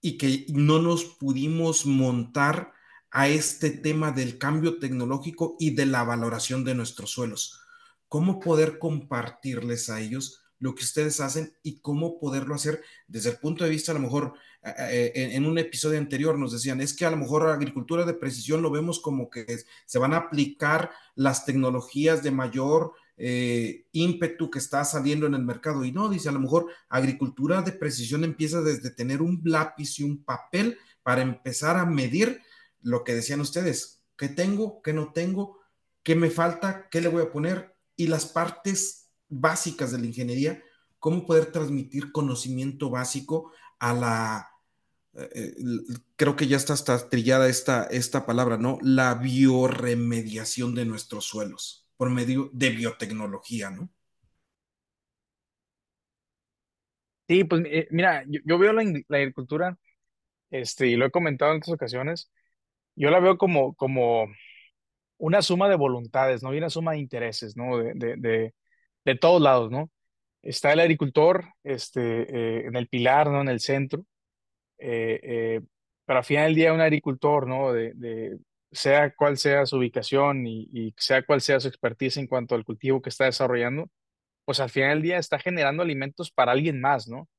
y que no nos pudimos montar a este tema del cambio tecnológico y de la valoración de nuestros suelos. ¿Cómo poder compartirles a ellos lo que ustedes hacen y cómo poderlo hacer desde el punto de vista, a lo mejor, eh, en un episodio anterior nos decían, es que a lo mejor agricultura de precisión lo vemos como que se van a aplicar las tecnologías de mayor eh, ímpetu que está saliendo en el mercado. Y no, dice, a lo mejor agricultura de precisión empieza desde tener un lápiz y un papel para empezar a medir lo que decían ustedes, qué tengo, qué no tengo, qué me falta, qué le voy a poner y las partes básicas de la ingeniería, cómo poder transmitir conocimiento básico a la, eh, eh, creo que ya está hasta trillada esta, esta palabra, ¿no? La bioremediación de nuestros suelos por medio de biotecnología, ¿no? Sí, pues eh, mira, yo, veo la, agricultura, este, y lo he comentado en otras ocasiones, yo la veo como, como una suma de voluntades, ¿no? Y una suma de intereses, ¿no? de todos lados, ¿no? Está el agricultor este, eh, en el pilar, ¿no? En el centro. Eh, eh, pero al final del día un agricultor, ¿no? De, sea cual sea su ubicación y, sea cual sea su expertise en cuanto al cultivo que está desarrollando, pues al final del día está generando alimentos para alguien más, ¿no?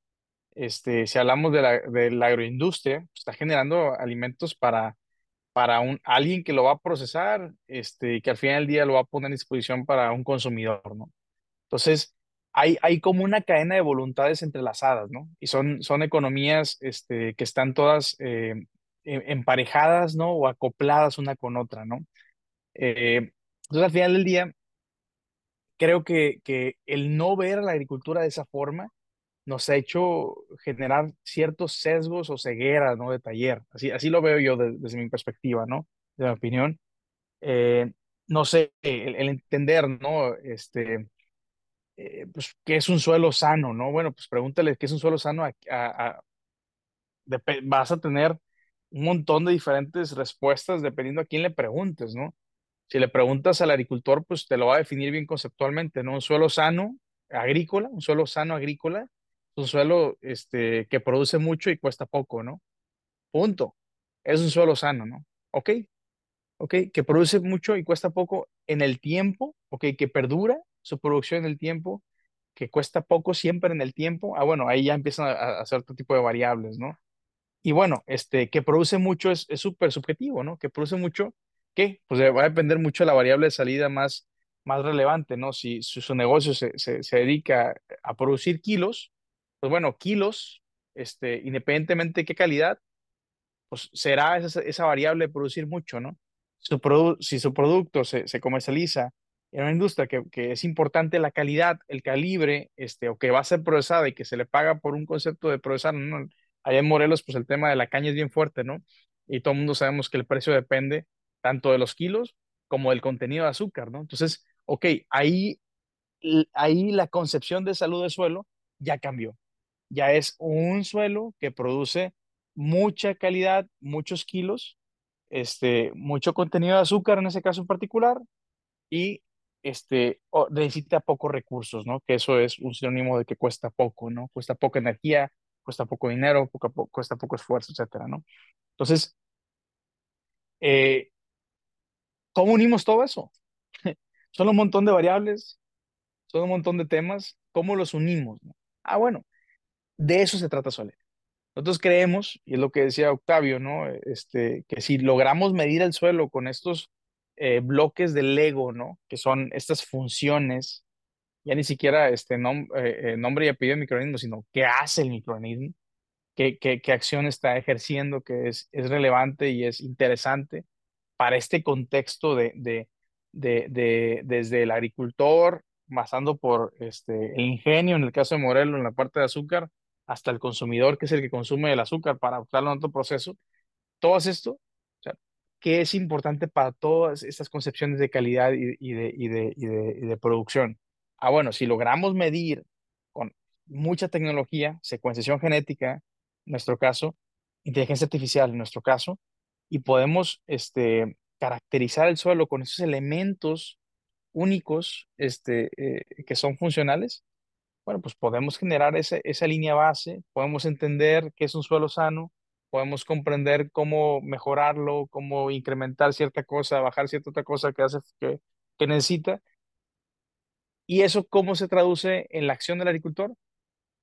Este, si hablamos de la, de agroindustria, pues está generando alimentos para, para un, alguien que lo va a procesar este, y que al final del día lo va a poner a disposición para un consumidor, ¿no? Entonces, hay, hay como una cadena de voluntades entrelazadas, ¿no? Y son, son economías este, que están todas eh, em, emparejadas, ¿no? O acopladas una con otra, ¿no? Eh, entonces, al final del día, creo que, que el no ver la agricultura de esa forma nos ha hecho generar ciertos sesgos o ceguera, ¿no? De taller. Así, así lo veo yo desde mi perspectiva, ¿no? De mi opinión. Eh, no sé, el, entender, ¿no? Este, eh, pues, ¿qué es un suelo sano, no? Bueno, pues pregúntale qué es un suelo sano. A, vas a tener un montón de diferentes respuestas dependiendo a quién le preguntes, ¿no? Si le preguntas al agricultor, pues te lo va a definir bien conceptualmente, ¿no? Un suelo sano agrícola, un suelo sano agrícola, un suelo este, que produce mucho y cuesta poco, ¿no? Punto. Es un suelo sano, ¿no? Ok, ok, que produce mucho y cuesta poco en el tiempo, ok, que perdura su producción en el tiempo, que cuesta poco siempre en el tiempo. Ah, bueno, ahí ya empiezan a, hacer otro tipo de variables, ¿no? Y bueno, este, que produce mucho es súper subjetivo, ¿no? Que produce mucho, ¿qué? Pues va a depender mucho de la variable de salida más, más relevante, ¿no? Si, su negocio se, se, se, dedica a producir kilos, pues bueno, kilos, este, independientemente de qué calidad, pues será esa, esa variable de producir mucho, ¿no? si su producto se, se, comercializa en una industria que, que, es importante la calidad, el calibre, este, o que va a ser procesada y que se le paga por un concepto de procesar, ¿no? Allá en Morelos, pues el tema de la caña es bien fuerte, ¿no? Y todo el mundo sabemos que el precio depende tanto de los kilos como del contenido de azúcar, ¿no? Entonces, ok, ahí, ahí la concepción de salud de suelo ya cambió. Ya es un suelo que produce mucha calidad, muchos kilos, este, mucho contenido de azúcar en ese caso en particular, y este, necesita pocos recursos, ¿no? Que eso es un sinónimo de que cuesta poco, ¿no? Cuesta poca energía, cuesta poco dinero, cuesta poco esfuerzo, etcétera, ¿no? Entonces, eh, ¿cómo unimos todo eso? son un montón de variables, son un montón de temas, ¿cómo los unimos? Ah, bueno, de eso se trata Soler. Nosotros creemos, y es lo que decía Octavio, ¿no? Este, que si logramos medir el suelo con estos eh, bloques de Lego, ¿no? Que son estas funciones, ya ni siquiera este eh, eh, nombre y apellido de microorganismo, sino qué hace el microorganismo, qué, qué, qué acción está ejerciendo, que es, es relevante y es interesante para este contexto de, de, de, de desde el agricultor, pasando por este, el ingenio, en el caso de Morelos, en la parte de azúcar, hasta el consumidor, que es el que consume el azúcar para usarlo en otro proceso, todo esto, que es importante para todas estas concepciones de calidad y, de, producción. Ah, bueno, si logramos medir con mucha tecnología, secuenciación genética, en nuestro caso, inteligencia artificial, en nuestro caso, y podemos este, caracterizar el suelo con esos elementos únicos este, eh, que son funcionales, bueno, pues podemos generar esa línea base, podemos entender qué es un suelo sano, podemos comprender cómo mejorarlo, cómo incrementar cierta cosa, bajar cierta otra cosa que, hace, que, necesita. ¿Y eso cómo se traduce en la acción del agricultor?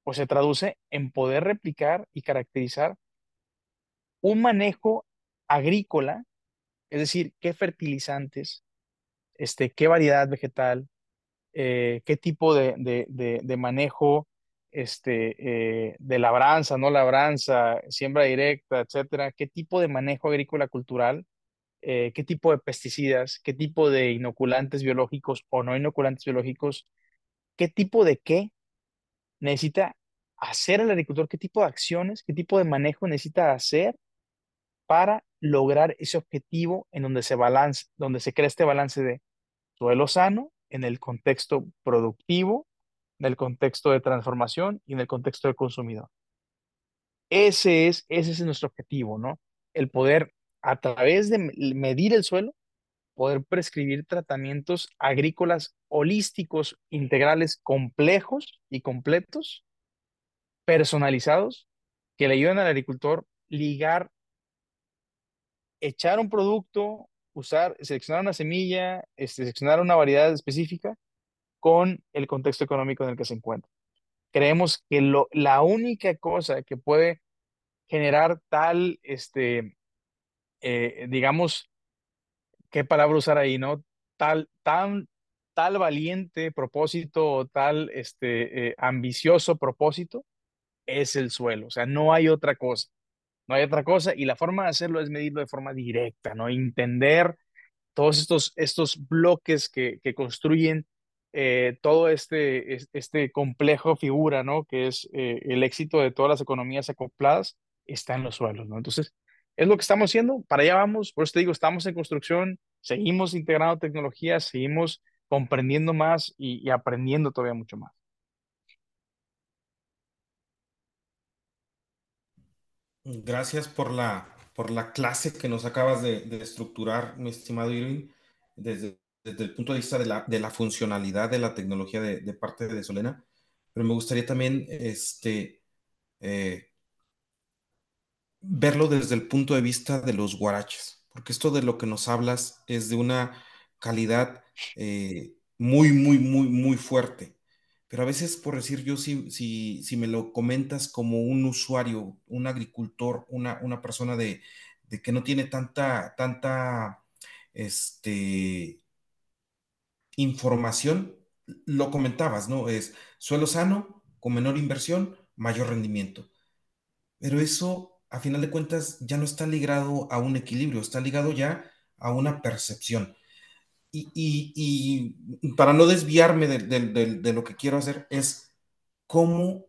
Pues se traduce en poder replicar y caracterizar un manejo agrícola, es decir, qué fertilizantes, este, qué variedad vegetal, eh, qué tipo de, de, manejo este, eh, de labranza, no labranza, siembra directa, etcétera, qué tipo de manejo agrícola cultural, eh, qué tipo de pesticidas, qué tipo de inoculantes biológicos o no inoculantes biológicos, qué tipo de qué necesita hacer el agricultor, qué tipo de acciones, qué tipo de manejo necesita hacer para lograr ese objetivo en donde se balance, donde se crea este balance de suelo sano, en el contexto productivo, en el contexto de transformación y en el contexto del consumidor. Ese es, ese es nuestro objetivo, ¿no? El poder, a través de medir el suelo, poder prescribir tratamientos agrícolas holísticos, integrales, complejos y completos, personalizados, que le ayuden al agricultor ligar, echar un producto usar, seleccionar una semilla, este, seleccionar una variedad específica con el contexto económico en el que se encuentra. Creemos que lo, la única cosa que puede generar tal, este, eh, digamos, ¿qué palabra usar ahí, no? Tal, tan, tal valiente propósito o tal, este, eh, ambicioso propósito es el suelo. O sea, no hay otra cosa. No hay otra cosa y la forma de hacerlo es medirlo de forma directa, ¿no? Entender todos estos, estos bloques que, que construyen eh, todo este, este complejo figura, ¿no? Que es eh, el éxito de todas las economías acopladas, está en los suelos, ¿no? Entonces, es lo que estamos haciendo, para allá vamos, por eso te digo, estamos en construcción, seguimos integrando tecnologías, seguimos comprendiendo más y, aprendiendo todavía mucho más. Gracias por la, por la clase que nos acabas de, de estructurar, mi estimado Irving, desde desde el punto de vista de la, de la funcionalidad de la tecnología de, de, parte de Solena, pero me gustaría también este, eh, verlo desde el punto de vista de los guaraches, porque esto de lo que nos hablas es de una calidad eh, muy, muy, muy, muy fuerte. Pero a veces, por decir yo, si, si, si me lo comentas como un usuario, un agricultor, una, una persona de, de que no tiene tanta, tanta, este, información, lo comentabas, ¿no? Es suelo sano, con menor inversión, mayor rendimiento. Pero eso, a final de cuentas, ya no está ligado a un equilibrio, está ligado ya a una percepción. Y, para no desviarme de, lo que quiero hacer, es cómo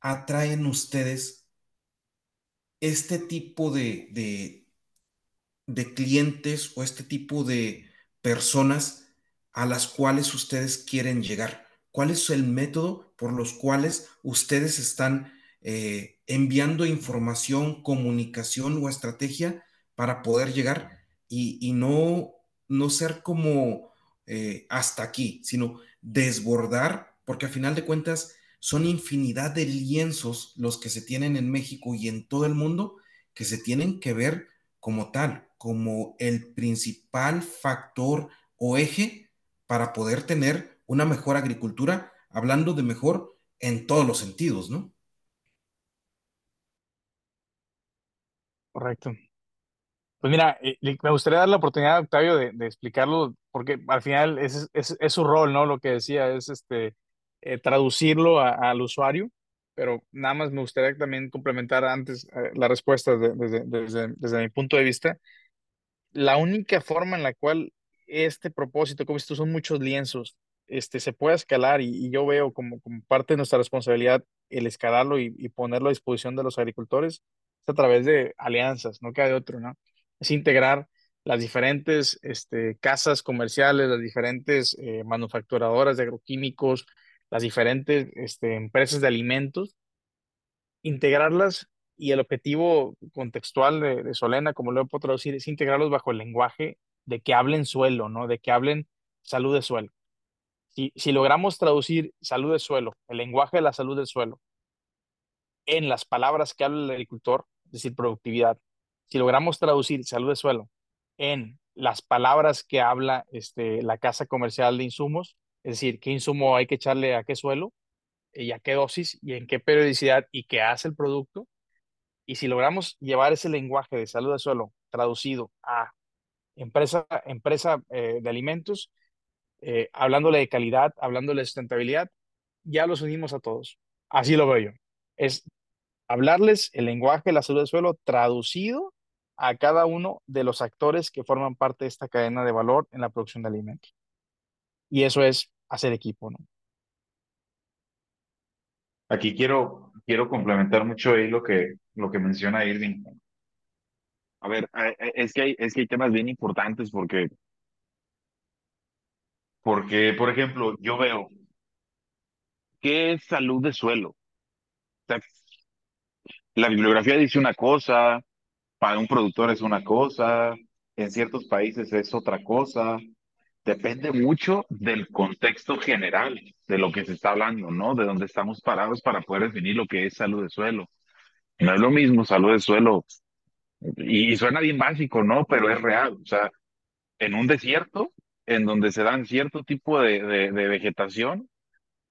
atraen ustedes este tipo de, de clientes o este tipo de personas a las cuales ustedes quieren llegar? ¿Cuál es el método por los cuales ustedes están eh, enviando información, comunicación o estrategia para poder llegar y, no, no ser como eh, hasta aquí, sino desbordar, porque a final de cuentas son infinidad de lienzos los que se tienen en México y en todo el mundo que se tienen que ver como tal, como el principal factor o eje para poder tener una mejor agricultura, hablando de mejor en todos los sentidos, ¿no? Correcto. Pues mira, eh, me gustaría dar la oportunidad a Octavio de, explicarlo, porque al final es, es, su rol, ¿no? Lo que decía es este, eh, traducirlo al usuario, pero nada más me gustaría también complementar antes eh, la respuesta desde, desde, desde mi punto de vista. La única forma en la cual este propósito, como estos son muchos lienzos, este, se puede escalar y, yo veo como, como, parte de nuestra responsabilidad el escalarlo y, ponerlo a disposición de los agricultores es a través de alianzas, no queda de otro, ¿no? Es integrar las diferentes este, casas comerciales, las diferentes eh, manufacturadoras de agroquímicos, las diferentes este, empresas de alimentos, integrarlas y el objetivo contextual de, de Solena, como lo puedo traducir, es integrarlos bajo el lenguaje de que hablen suelo, ¿no? De que hablen salud de suelo. Si, si logramos traducir salud de suelo, el lenguaje de la salud del suelo, en las palabras que habla el agricultor, es decir, productividad, si logramos traducir salud de suelo en las palabras que habla este, la casa comercial de insumos, es decir, qué insumo hay que echarle a qué suelo y a qué dosis y en qué periodicidad y qué hace el producto. Y si logramos llevar ese lenguaje de salud de suelo traducido a empresa, empresa eh, de alimentos, eh, hablándole de calidad, hablándole de sustentabilidad, ya los unimos a todos. Así lo veo yo. Es hablarles el lenguaje de la salud del suelo traducido a cada uno de los actores que forman parte de esta cadena de valor en la producción de alimentos. Y eso es hacer equipo. Aquí quiero, quiero complementar mucho ahí lo que, lo que menciona Irving. A ver, eh, es que hay, es que hay temas bien importantes porque, porque, por ejemplo, yo veo, ¿qué es salud de suelo? La bibliografía dice una cosa, para un productor es una cosa, en ciertos países es otra cosa. Depende mucho del contexto general de lo que se está hablando, ¿no? De dónde estamos parados para poder definir lo que es salud de suelo. No es lo mismo salud de suelo y, suena bien básico, ¿no? Pero es real. O sea, en un desierto, en donde se dan cierto tipo de, de, vegetación,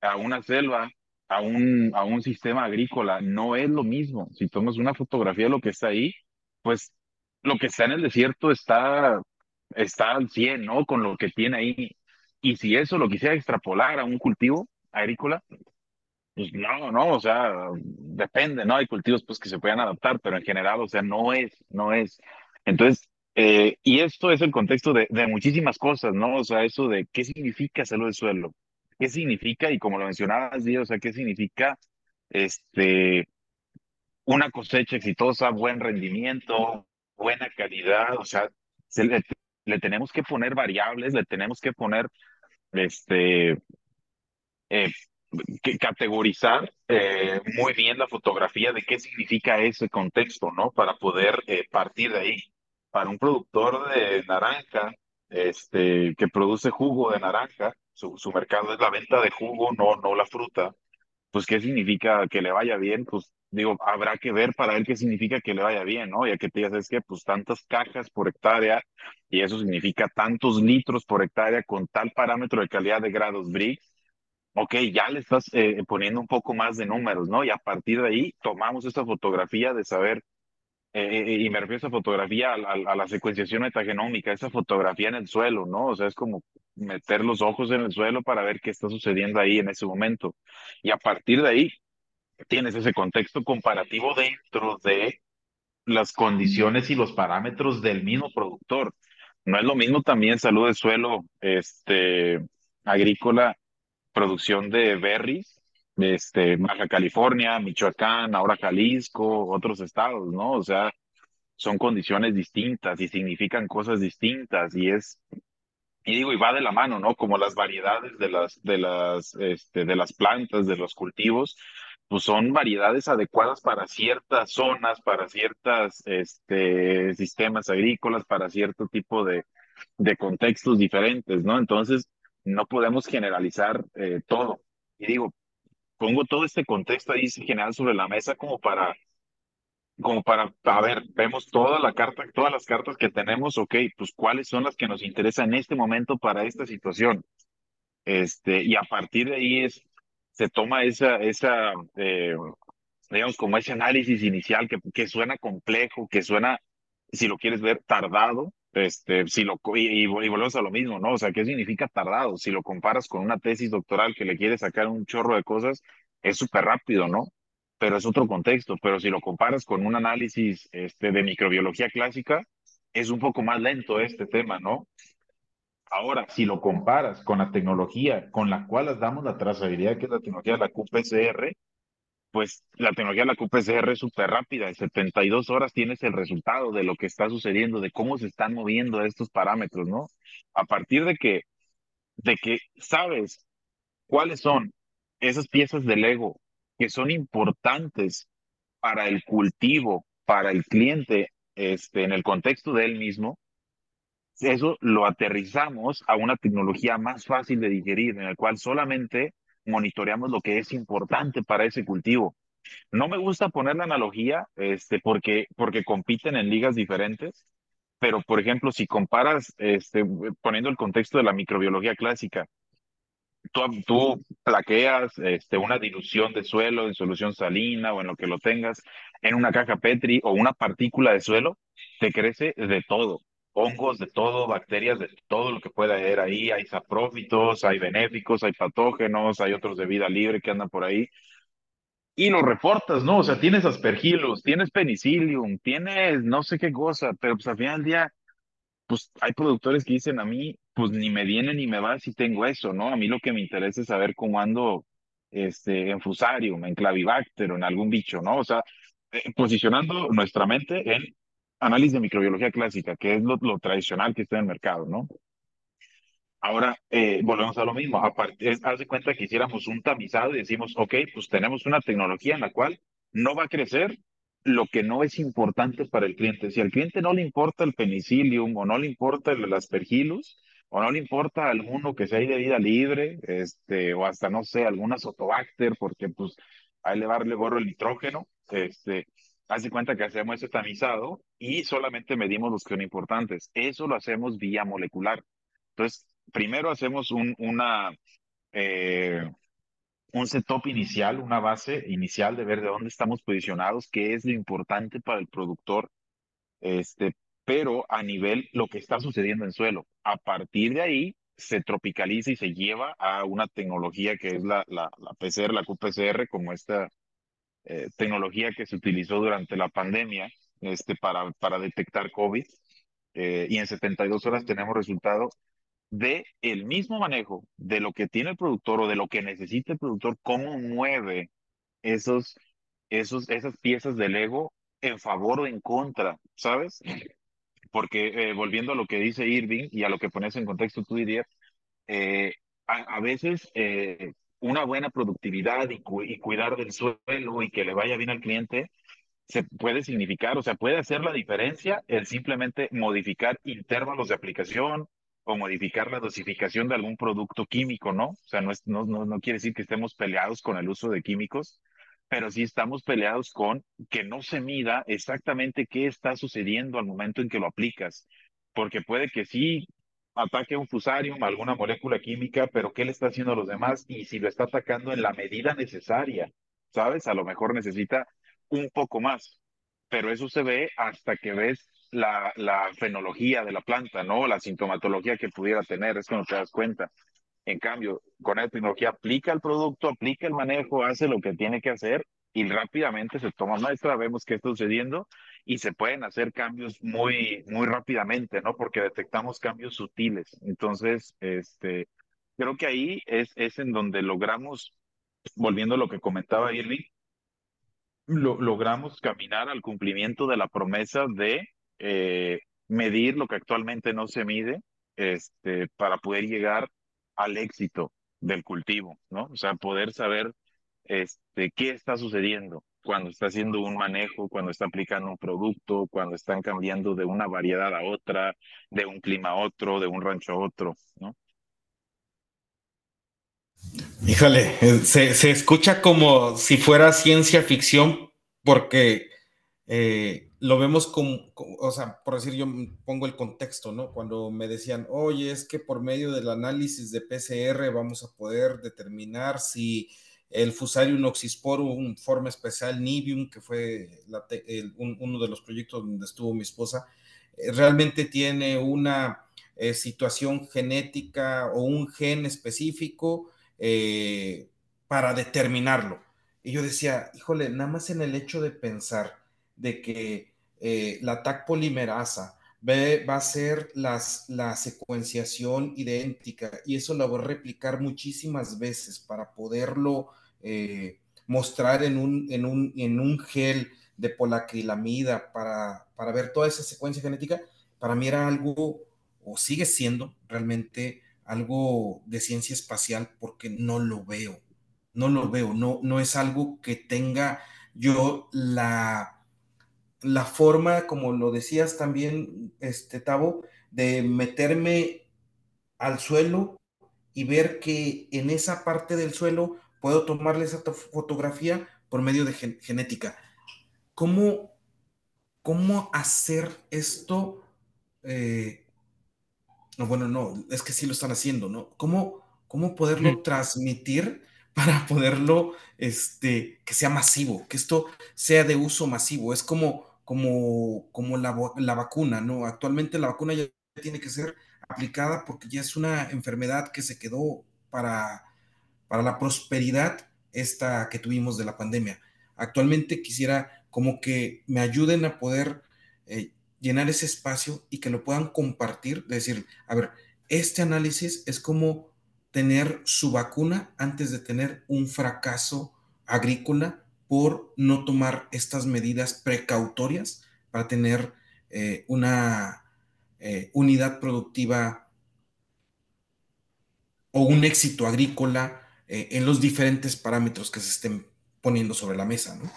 a una selva, a un, a un sistema agrícola, no es lo mismo. Si tomas una fotografía de lo que está ahí, pues lo que está en el desierto está, está al 100, ¿no? Con lo que tiene ahí. Y si eso lo quisiera extrapolar a un cultivo agrícola, pues no, no, o sea, depende, ¿no? Hay cultivos pues que se puedan adaptar, pero en general, o sea, no es, no es. Entonces, eh, y esto es el contexto de, de muchísimas cosas, ¿no? O sea, eso de qué significa salud del suelo. qué significa, y como lo mencionabas, Dios, o sea, qué significa este, una cosecha exitosa, buen rendimiento, buena calidad, o sea, se le, le tenemos que poner variables, le tenemos que poner este, eh, categorizar eh, muy bien la fotografía de qué significa ese contexto, ¿no? Para poder eh, partir de ahí. Para un productor de naranja, este, que produce jugo de naranja, su, su mercado es la venta de jugo, no, no la fruta, pues qué significa que le vaya bien, pues digo, habrá que ver para ver qué significa que le vaya bien, ¿no? Ya que te digas, es que pues tantas cajas por hectárea y eso significa tantos litros por hectárea con tal parámetro de calidad de grados Brix, ok, ya le estás eh, poniendo un poco más de números, ¿no? Y a partir de ahí tomamos esta fotografía de saber, eh, eh, y me refiero a esa fotografía a, a, a, la secuenciación metagenómica, esa fotografía en el suelo, ¿no? O sea, es como meter los ojos en el suelo para ver qué está sucediendo ahí en ese momento. Y a partir de ahí tienes ese contexto comparativo dentro de las condiciones y los parámetros del mismo productor. No es lo mismo también salud del suelo este, agrícola producción de berries, este, Baja California, Michoacán, ahora Jalisco, otros estados, ¿no? O sea, son condiciones distintas y significan cosas distintas y es, y digo, y va de la mano, ¿no? Como las variedades de las, de las, este, de las plantas, de los cultivos, pues son variedades adecuadas para ciertas zonas, para ciertas, este, sistemas agrícolas, para cierto tipo de, de contextos diferentes, ¿no? Entonces, no podemos generalizar eh, todo. Y digo, pongo todo este contexto ahí general sobre la mesa como para, como para, a ver, vemos toda la carta, todas las cartas que tenemos, ok, pues cuáles son las que nos interesan en este momento para esta situación. Este, y a partir de ahí es, se toma esa, esa, eh, digamos, como ese análisis inicial que, que suena complejo, que suena, si lo quieres ver, tardado, este, si lo, y, volvemos a lo mismo, ¿no? O sea, ¿qué significa tardado? Si lo comparas con una tesis doctoral que le quiere sacar un chorro de cosas, es súper rápido, ¿no? Pero es otro contexto. Pero si lo comparas con un análisis este, de microbiología clásica, es un poco más lento este tema, ¿no? Ahora, si lo comparas con la tecnología con la cual les damos la trazabilidad, que es la tecnología de la QPCR, pues la tecnología de la QPCR es súper rápida, en 72 horas tienes el resultado de lo que está sucediendo, de cómo se están moviendo estos parámetros, ¿no? A partir de que, de que sabes cuáles son esas piezas del Lego que son importantes para el cultivo, para el cliente, este, en el contexto de él mismo, eso lo aterrizamos a una tecnología más fácil de digerir, en el cual solamente monitoreamos lo que es importante para ese cultivo. No me gusta poner la analogía este, porque, porque compiten en ligas diferentes, pero por ejemplo, si comparas, este, poniendo el contexto de la microbiología clásica, tú, tú plaqueas este, una dilución de suelo en solución salina o en lo que lo tengas en una caja Petri o una partícula de suelo, te crece de todo hongos de todo, bacterias de todo lo que pueda haber ahí. Hay saprófitos, hay benéficos, hay patógenos, hay otros de vida libre que andan por ahí. Y los reportas, ¿no? O sea, tienes aspergillus, tienes penicillium, tienes no sé qué cosa, pero pues al final del día, pues hay productores que dicen a mí, pues ni me viene ni me va si tengo eso, ¿no? A mí lo que me interesa es saber cómo ando este, en fusarium, en clavibacter en algún bicho, ¿no? O sea, eh, posicionando nuestra mente en análisis de microbiología clásica, que es lo, lo tradicional que está en el mercado, ¿no? Ahora, eh, volvemos a lo mismo. Aparte, haz de cuenta que hiciéramos un tamizado y decimos, ok, pues tenemos una tecnología en la cual no va a crecer lo que no es importante para el cliente. Si al cliente no le importa el penicillium o no le importa el, aspergillus o no le importa alguno que sea de vida libre, este, o hasta, no sé, alguna sotobacter, porque pues a darle gorro el nitrógeno, este, Haz cuenta que hacemos ese tamizado y solamente medimos los que son importantes. Eso lo hacemos vía molecular. Entonces, primero hacemos un, una, eh, un setup inicial, una base inicial de ver de dónde estamos posicionados, qué es lo importante para el productor, este, pero a nivel lo que está sucediendo en suelo. A partir de ahí se tropicaliza y se lleva a una tecnología que es la, la, la PCR, la QPCR, como esta eh, tecnología que se utilizó durante la pandemia este, para, para detectar COVID. Eh, y en 72 horas tenemos resultado de el mismo manejo de lo que tiene el productor o de lo que necesita el productor, cómo mueve esos, esos, esas piezas del Lego en favor o en contra, ¿sabes? Porque eh, volviendo a lo que dice Irving y a lo que pones en contexto tú, Didier, eh, a, a, veces eh, una buena productividad y, cu y cuidar del suelo y que le vaya bien al cliente se puede significar, o sea, puede hacer la diferencia el simplemente modificar intervalos de aplicación o modificar la dosificación de algún producto químico, ¿no? O sea, no, es, no, no, no quiere decir que estemos peleados con el uso de químicos, pero sí estamos peleados con que no se mida exactamente qué está sucediendo al momento en que lo aplicas, porque puede que sí ataque un fusarium, alguna molécula química, pero ¿qué le está haciendo a los demás? Y si lo está atacando en la medida necesaria, ¿sabes? A lo mejor necesita un poco más, pero eso se ve hasta que ves la, la fenología de la planta, ¿no? La sintomatología que pudiera tener, es cuando te das cuenta. En cambio, con la tecnología aplica el producto, aplica el manejo, hace lo que tiene que hacer y rápidamente se toma muestra, vemos qué está sucediendo y se pueden hacer cambios muy, muy rápidamente, ¿no? Porque detectamos cambios sutiles. Entonces, este, creo que ahí es, es en donde logramos, volviendo a lo que comentaba Irving, lo, logramos caminar al cumplimiento de la promesa de eh, medir lo que actualmente no se mide este, para poder llegar al éxito del cultivo, ¿no? O sea, poder saber este, qué está sucediendo cuando está haciendo un manejo, cuando está aplicando un producto, cuando están cambiando de una variedad a otra, de un clima a otro, de un rancho a otro, ¿no? Híjole, eh, se, se escucha como si fuera ciencia ficción porque eh, lo vemos como, como, o sea, por decir, yo pongo el contexto, ¿no? Cuando me decían, oye, es que por medio del análisis de PCR vamos a poder determinar si el Fusarium oxysporum forma especial Nibium, que fue la, uno de los proyectos donde estuvo mi esposa, eh, realmente tiene una eh, situación genética o un gen específico eh, para determinarlo. Y yo decía, híjole, nada más en el hecho de pensar de que la TAC polimerasa va, a ser las, la secuenciación idéntica y eso lo voy a replicar muchísimas veces para poderlo eh, mostrar en un, en, un, en un gel de polacrilamida para, para ver toda esa secuencia genética, para mí era algo, o sigue siendo realmente algo de ciencia espacial porque no lo veo, no lo veo, no, no es algo que tenga yo la, la forma, como lo decías también, este Tavo, de meterme al suelo y ver que en esa parte del suelo puedo tomarle esa fotografía por medio de gen genética. ¿Cómo, ¿Cómo hacer esto? Eh, no, bueno, no, es que sí lo están haciendo, ¿no? ¿Cómo, cómo poderlo transmitir para poderlo, este, que sea masivo, que esto sea de uso masivo? Es como, como, como la, la vacuna, ¿no? Actualmente la vacuna ya tiene que ser aplicada porque ya es una enfermedad que se quedó para, para la prosperidad esta que tuvimos de la pandemia. Actualmente quisiera como que me ayuden a poder eh, llenar ese espacio y que lo puedan compartir, decir, a ver, este análisis es como tener su vacuna antes de tener un fracaso agrícola por no tomar estas medidas precautorias para tener eh, una eh, unidad productiva o un éxito agrícola eh, en los diferentes parámetros que se estén poniendo sobre la mesa, ¿no?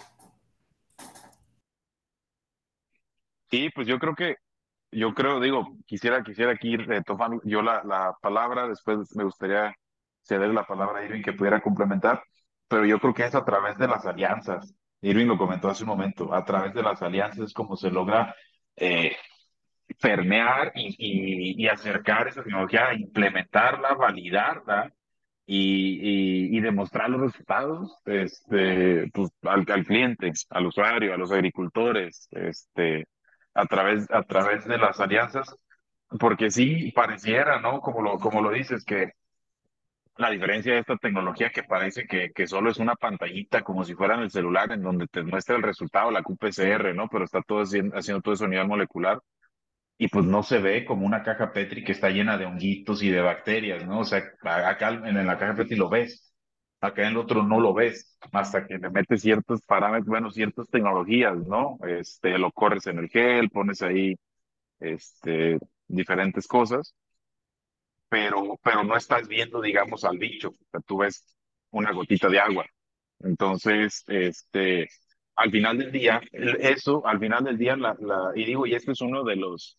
Sí, pues yo creo que, yo creo, digo, quisiera, quisiera aquí retomar yo la, la palabra, después me gustaría ceder la palabra a Irving que pudiera complementar, pero yo creo que es a través de las alianzas. Irving lo comentó hace un momento, a través de las alianzas es como se logra eh, permear y, y, y, acercar esa tecnología, implementarla, validarla y, y, demostrar los resultados este, pues, al, al, cliente, al usuario, a los agricultores, este, a, través, a través de las alianzas, porque sí pareciera, ¿no? Como lo, como lo dices, que la diferencia de esta tecnología que parece que, que solo es una pantallita como si fuera en el celular en donde te muestra el resultado, la QPCR, ¿no? Pero está todo haciendo, haciendo todo eso a nivel molecular. Y pues no se ve como una caja Petri que está llena de honguitos y de bacterias, ¿no? O sea, acá en la caja Petri lo ves, acá en el otro no lo ves, hasta que le metes ciertos parámetros, bueno, ciertas tecnologías, ¿no? Este, lo corres en el gel, pones ahí, este, diferentes cosas, pero, pero no estás viendo, digamos, al bicho, o sea, tú ves una gotita de agua. Entonces, este, al final del día, eso, al final del día, la, la, y digo, y este es uno de los,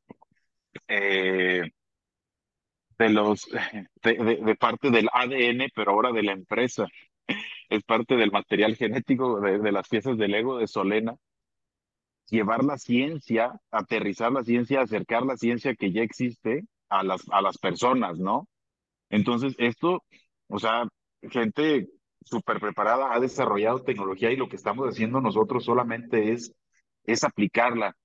eh, de los, de, parte del ADN, pero ahora de la empresa. Es parte del material genético de, de las piezas del ego de Solena. Llevar la ciencia, aterrizar la ciencia, acercar la ciencia que ya existe a las, a las personas, ¿no? Entonces, esto, o sea, gente súper preparada ha desarrollado tecnología y lo que estamos haciendo nosotros solamente es, es aplicarla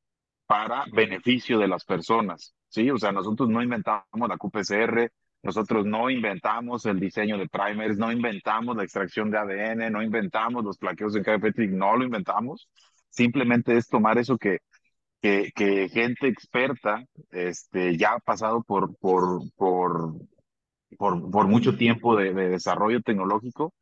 para beneficio de las personas, ¿sí? O sea, nosotros no inventamos la QPCR, nosotros no inventamos el diseño de primers, no inventamos la extracción de ADN, no inventamos los plaqueos en KFT, no lo inventamos. Simplemente es tomar eso que, que, que gente experta este, ya ha pasado por, por, por, por, por mucho tiempo de, de desarrollo tecnológico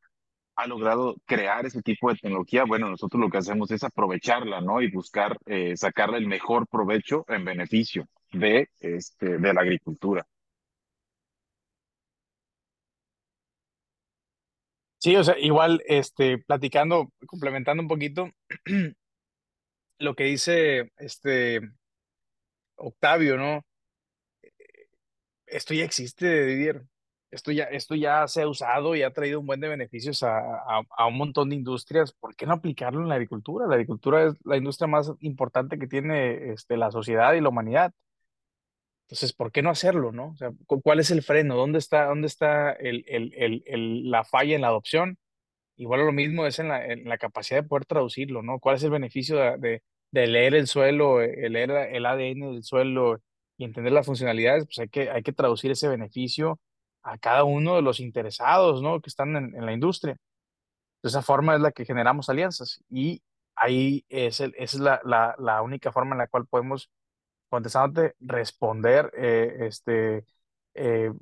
ha logrado crear ese tipo de tecnología, bueno, nosotros lo que hacemos es aprovecharla, ¿no? Y buscar eh, sacarle el mejor provecho en beneficio de, este, de la agricultura. Sí, o sea, igual, este, platicando, complementando un poquito lo que dice este Octavio, ¿no? Esto ya existe, Didier esto ya, esto ya se ha usado y ha traído un buen de beneficios a, a, a, un montón de industrias. ¿Por qué no aplicarlo en la agricultura? La agricultura es la industria más importante que tiene este, la sociedad y la humanidad. Entonces, ¿por qué no hacerlo, no? O sea, ¿cuál es el freno? ¿Dónde está, dónde está el, el, el, la falla en la adopción? Igual lo mismo es en la, en la, capacidad de poder traducirlo, ¿no? ¿Cuál es el beneficio de, de, de leer el suelo, leer el ADN del suelo y entender las funcionalidades? Pues hay que, hay que traducir ese beneficio a cada uno de los interesados, ¿no? Que están en, en la industria. De esa forma es la que generamos alianzas y ahí es, el, es la, la, la, única forma en la cual podemos, contestándote, responder, eh, este, eh,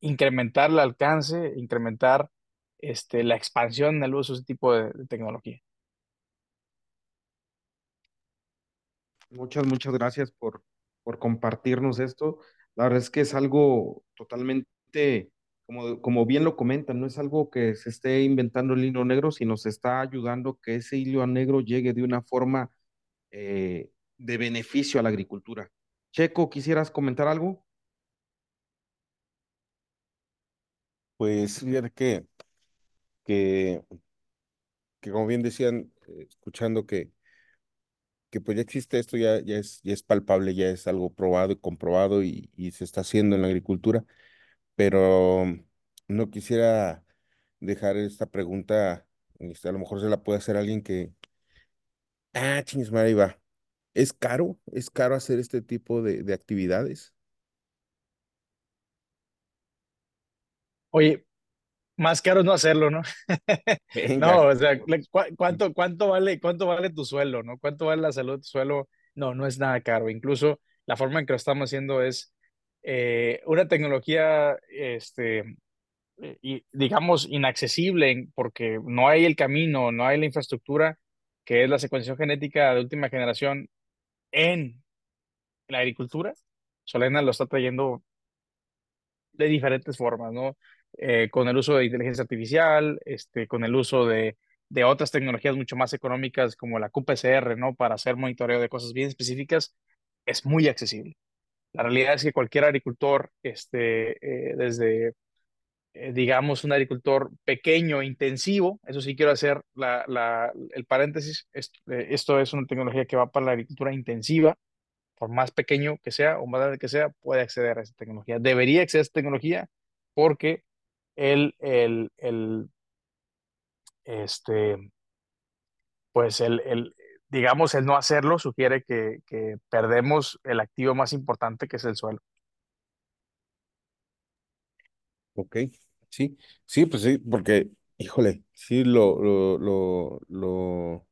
incrementar el alcance, incrementar este, la expansión en el uso de ese tipo de, de tecnología. Muchas, muchas gracias por, por compartirnos esto. La verdad es que es algo totalmente como, como bien lo comentan, no es algo que se esté inventando el hilo negro, sino se está ayudando que ese hilo negro llegue de una forma eh, de beneficio a la agricultura. Checo, ¿quisieras comentar algo? Pues fíjate que, que, que como bien decían, eh, escuchando que, que pues ya existe esto, ya, ya, es, ya es palpable, ya es algo probado y comprobado y, y se está haciendo en la agricultura pero no quisiera dejar esta pregunta, este, a lo mejor se la puede hacer alguien que, ah, chingues, ahí va. ¿Es caro? ¿Es caro hacer este tipo de, de actividades? Oye, más caro no hacerlo, ¿no? no, o sea, ¿cuánto, cuánto, vale, ¿cuánto vale tu suelo, no? ¿Cuánto vale la salud de tu suelo? No, no es nada caro. Incluso la forma en que lo estamos haciendo es eh, una tecnología, este, y, digamos, inaccesible porque no hay el camino, no hay la infraestructura que es la secuenciación genética de última generación en la agricultura. Solena lo está trayendo de diferentes formas, ¿no? Eh, con el uso de inteligencia artificial, este, con el uso de, de otras tecnologías mucho más económicas como la QPCR, ¿no? Para hacer monitoreo de cosas bien específicas, es muy accesible. La realidad es que cualquier agricultor, este, eh, desde, eh, digamos, un agricultor pequeño, intensivo, eso sí quiero hacer la, la, el paréntesis, esto, eh, esto, es una tecnología que va para la agricultura intensiva, por más pequeño que sea o más grande que sea, puede acceder a esa tecnología. Debería acceder a esa tecnología porque el, el, el este, pues el, el, digamos, el no hacerlo sugiere que, perdemos el activo más importante que es el suelo. Ok, sí, sí, pues sí, porque, híjole, sí lo, lo, lo, lo,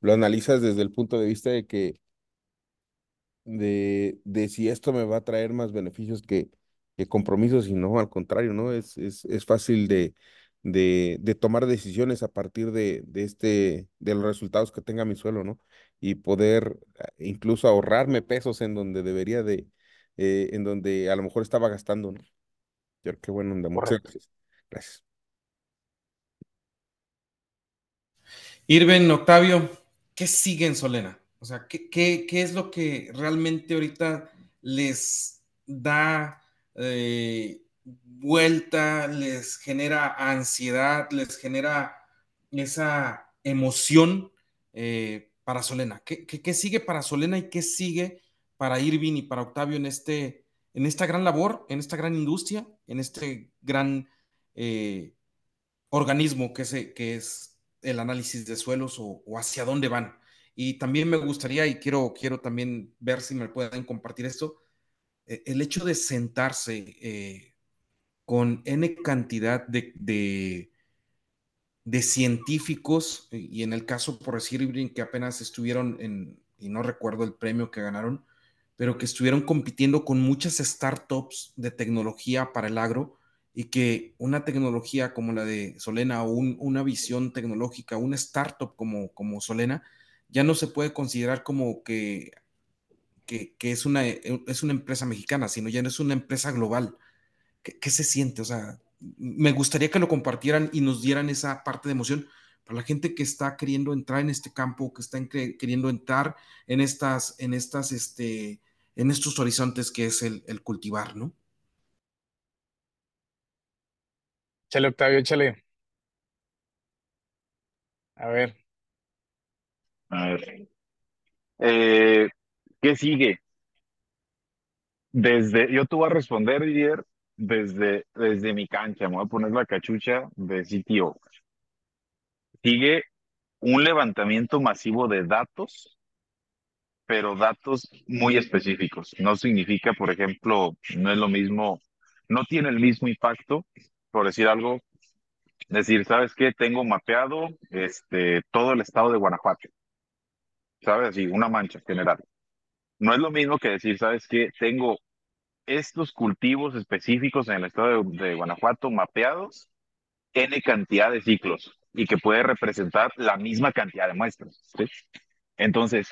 lo analizas desde el punto de vista de que de, de si esto me va a traer más beneficios que, que compromisos, y no, al contrario, ¿no? Es, es, es fácil de, de, de tomar decisiones a partir de, de, este, de los resultados que tenga mi suelo, ¿no? Y poder ah, incluso ahorrarme pesos en donde debería de, eh, en donde a lo mejor estaba gastando, ¿no? Yo que bueno, onda. Muchas gracias. Gracias. Irben, Octavio, ¿qué sigue en Solena? O sea, ¿qué, qué, qué es lo que realmente ahorita les da eh, vuelta, les genera ansiedad, les genera esa emoción eh, para Solena? ¿Qué, ¿Qué, sigue para Solena y qué sigue para Irving y para Octavio en, este, en esta gran labor, en esta gran industria, en este gran eh, organismo que, se, es el análisis de suelos o, o, hacia dónde van. Y también me gustaría, y quiero, quiero también ver si me pueden compartir esto, eh, el hecho de sentarse eh, con N cantidad de, de, científicos, y en el caso, por decir, que apenas estuvieron en, y no recuerdo el premio que ganaron, pero que estuvieron compitiendo con muchas startups de tecnología para el agro, y que una tecnología como la de Solena o un, una visión tecnológica, una startup como, como Solena, ya no se puede considerar como que, que, que, es, una, es una empresa mexicana, sino ya no es una empresa global. ¿Qué, ¿Qué, se siente? O sea, me gustaría que lo compartieran y nos dieran esa parte de emoción para la gente que está queriendo entrar en este campo, que está en, queriendo entrar en estas, en estas, este, en estos horizontes que es el, el cultivar, ¿no? Échale, Octavio, échale. A ver. A ver. Eh, ¿Qué sigue? Desde, yo te voy a responder, Didier, desde, desde mi cancha. Me voy a poner la cachucha de sitio. Sigue un levantamiento masivo de datos, pero datos muy específicos. No significa, por ejemplo, no es lo mismo, no tiene el mismo impacto, por decir algo, decir, ¿sabes qué? Tengo mapeado este, todo el estado de Guanajuato. ¿Sabes? Así, una mancha general. No es lo mismo que decir, ¿sabes qué? Tengo estos cultivos específicos en el estado de, Guanajuato mapeados, N cantidad de ciclos y que puede representar la misma cantidad de muestras. Entonces,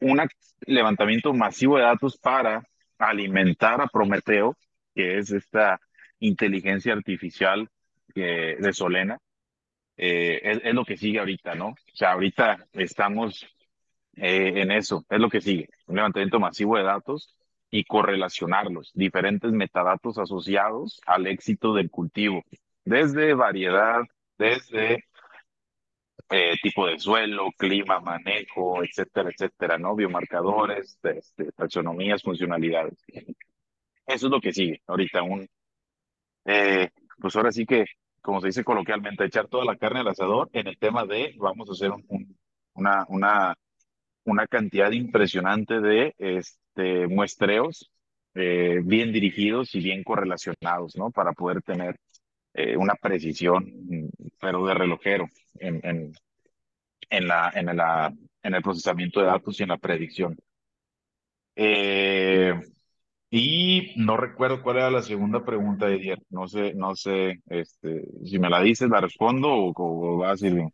un levantamiento masivo de datos para alimentar a Prometeo, que es esta inteligencia artificial de Solena, eh, es, es, lo que sigue ahorita, ¿no? O sea, ahorita estamos eh, en eso, es lo que sigue, un levantamiento masivo de datos y correlacionarlos, diferentes metadatos asociados al éxito del cultivo, desde variedad, desde eh, tipo de suelo, clima, manejo, etcétera, etcétera, ¿no? Biomarcadores, este, taxonomías, funcionalidades. Eso es lo que sigue ahorita, un, eh, pues ahora sí que, como se dice coloquialmente, echar toda la carne al asador en el tema de, vamos a hacer un, un, una, una, una cantidad impresionante de este, muestreos eh, bien dirigidos y bien correlacionados, ¿no? Para poder tener eh, una precisión, pero de relojero en, en, en, la, en, la, en el procesamiento de datos y en la predicción. Eh, y no recuerdo cuál era la segunda pregunta de ayer. No sé, no sé, este, si me la dices, la respondo o, o va a ser bien.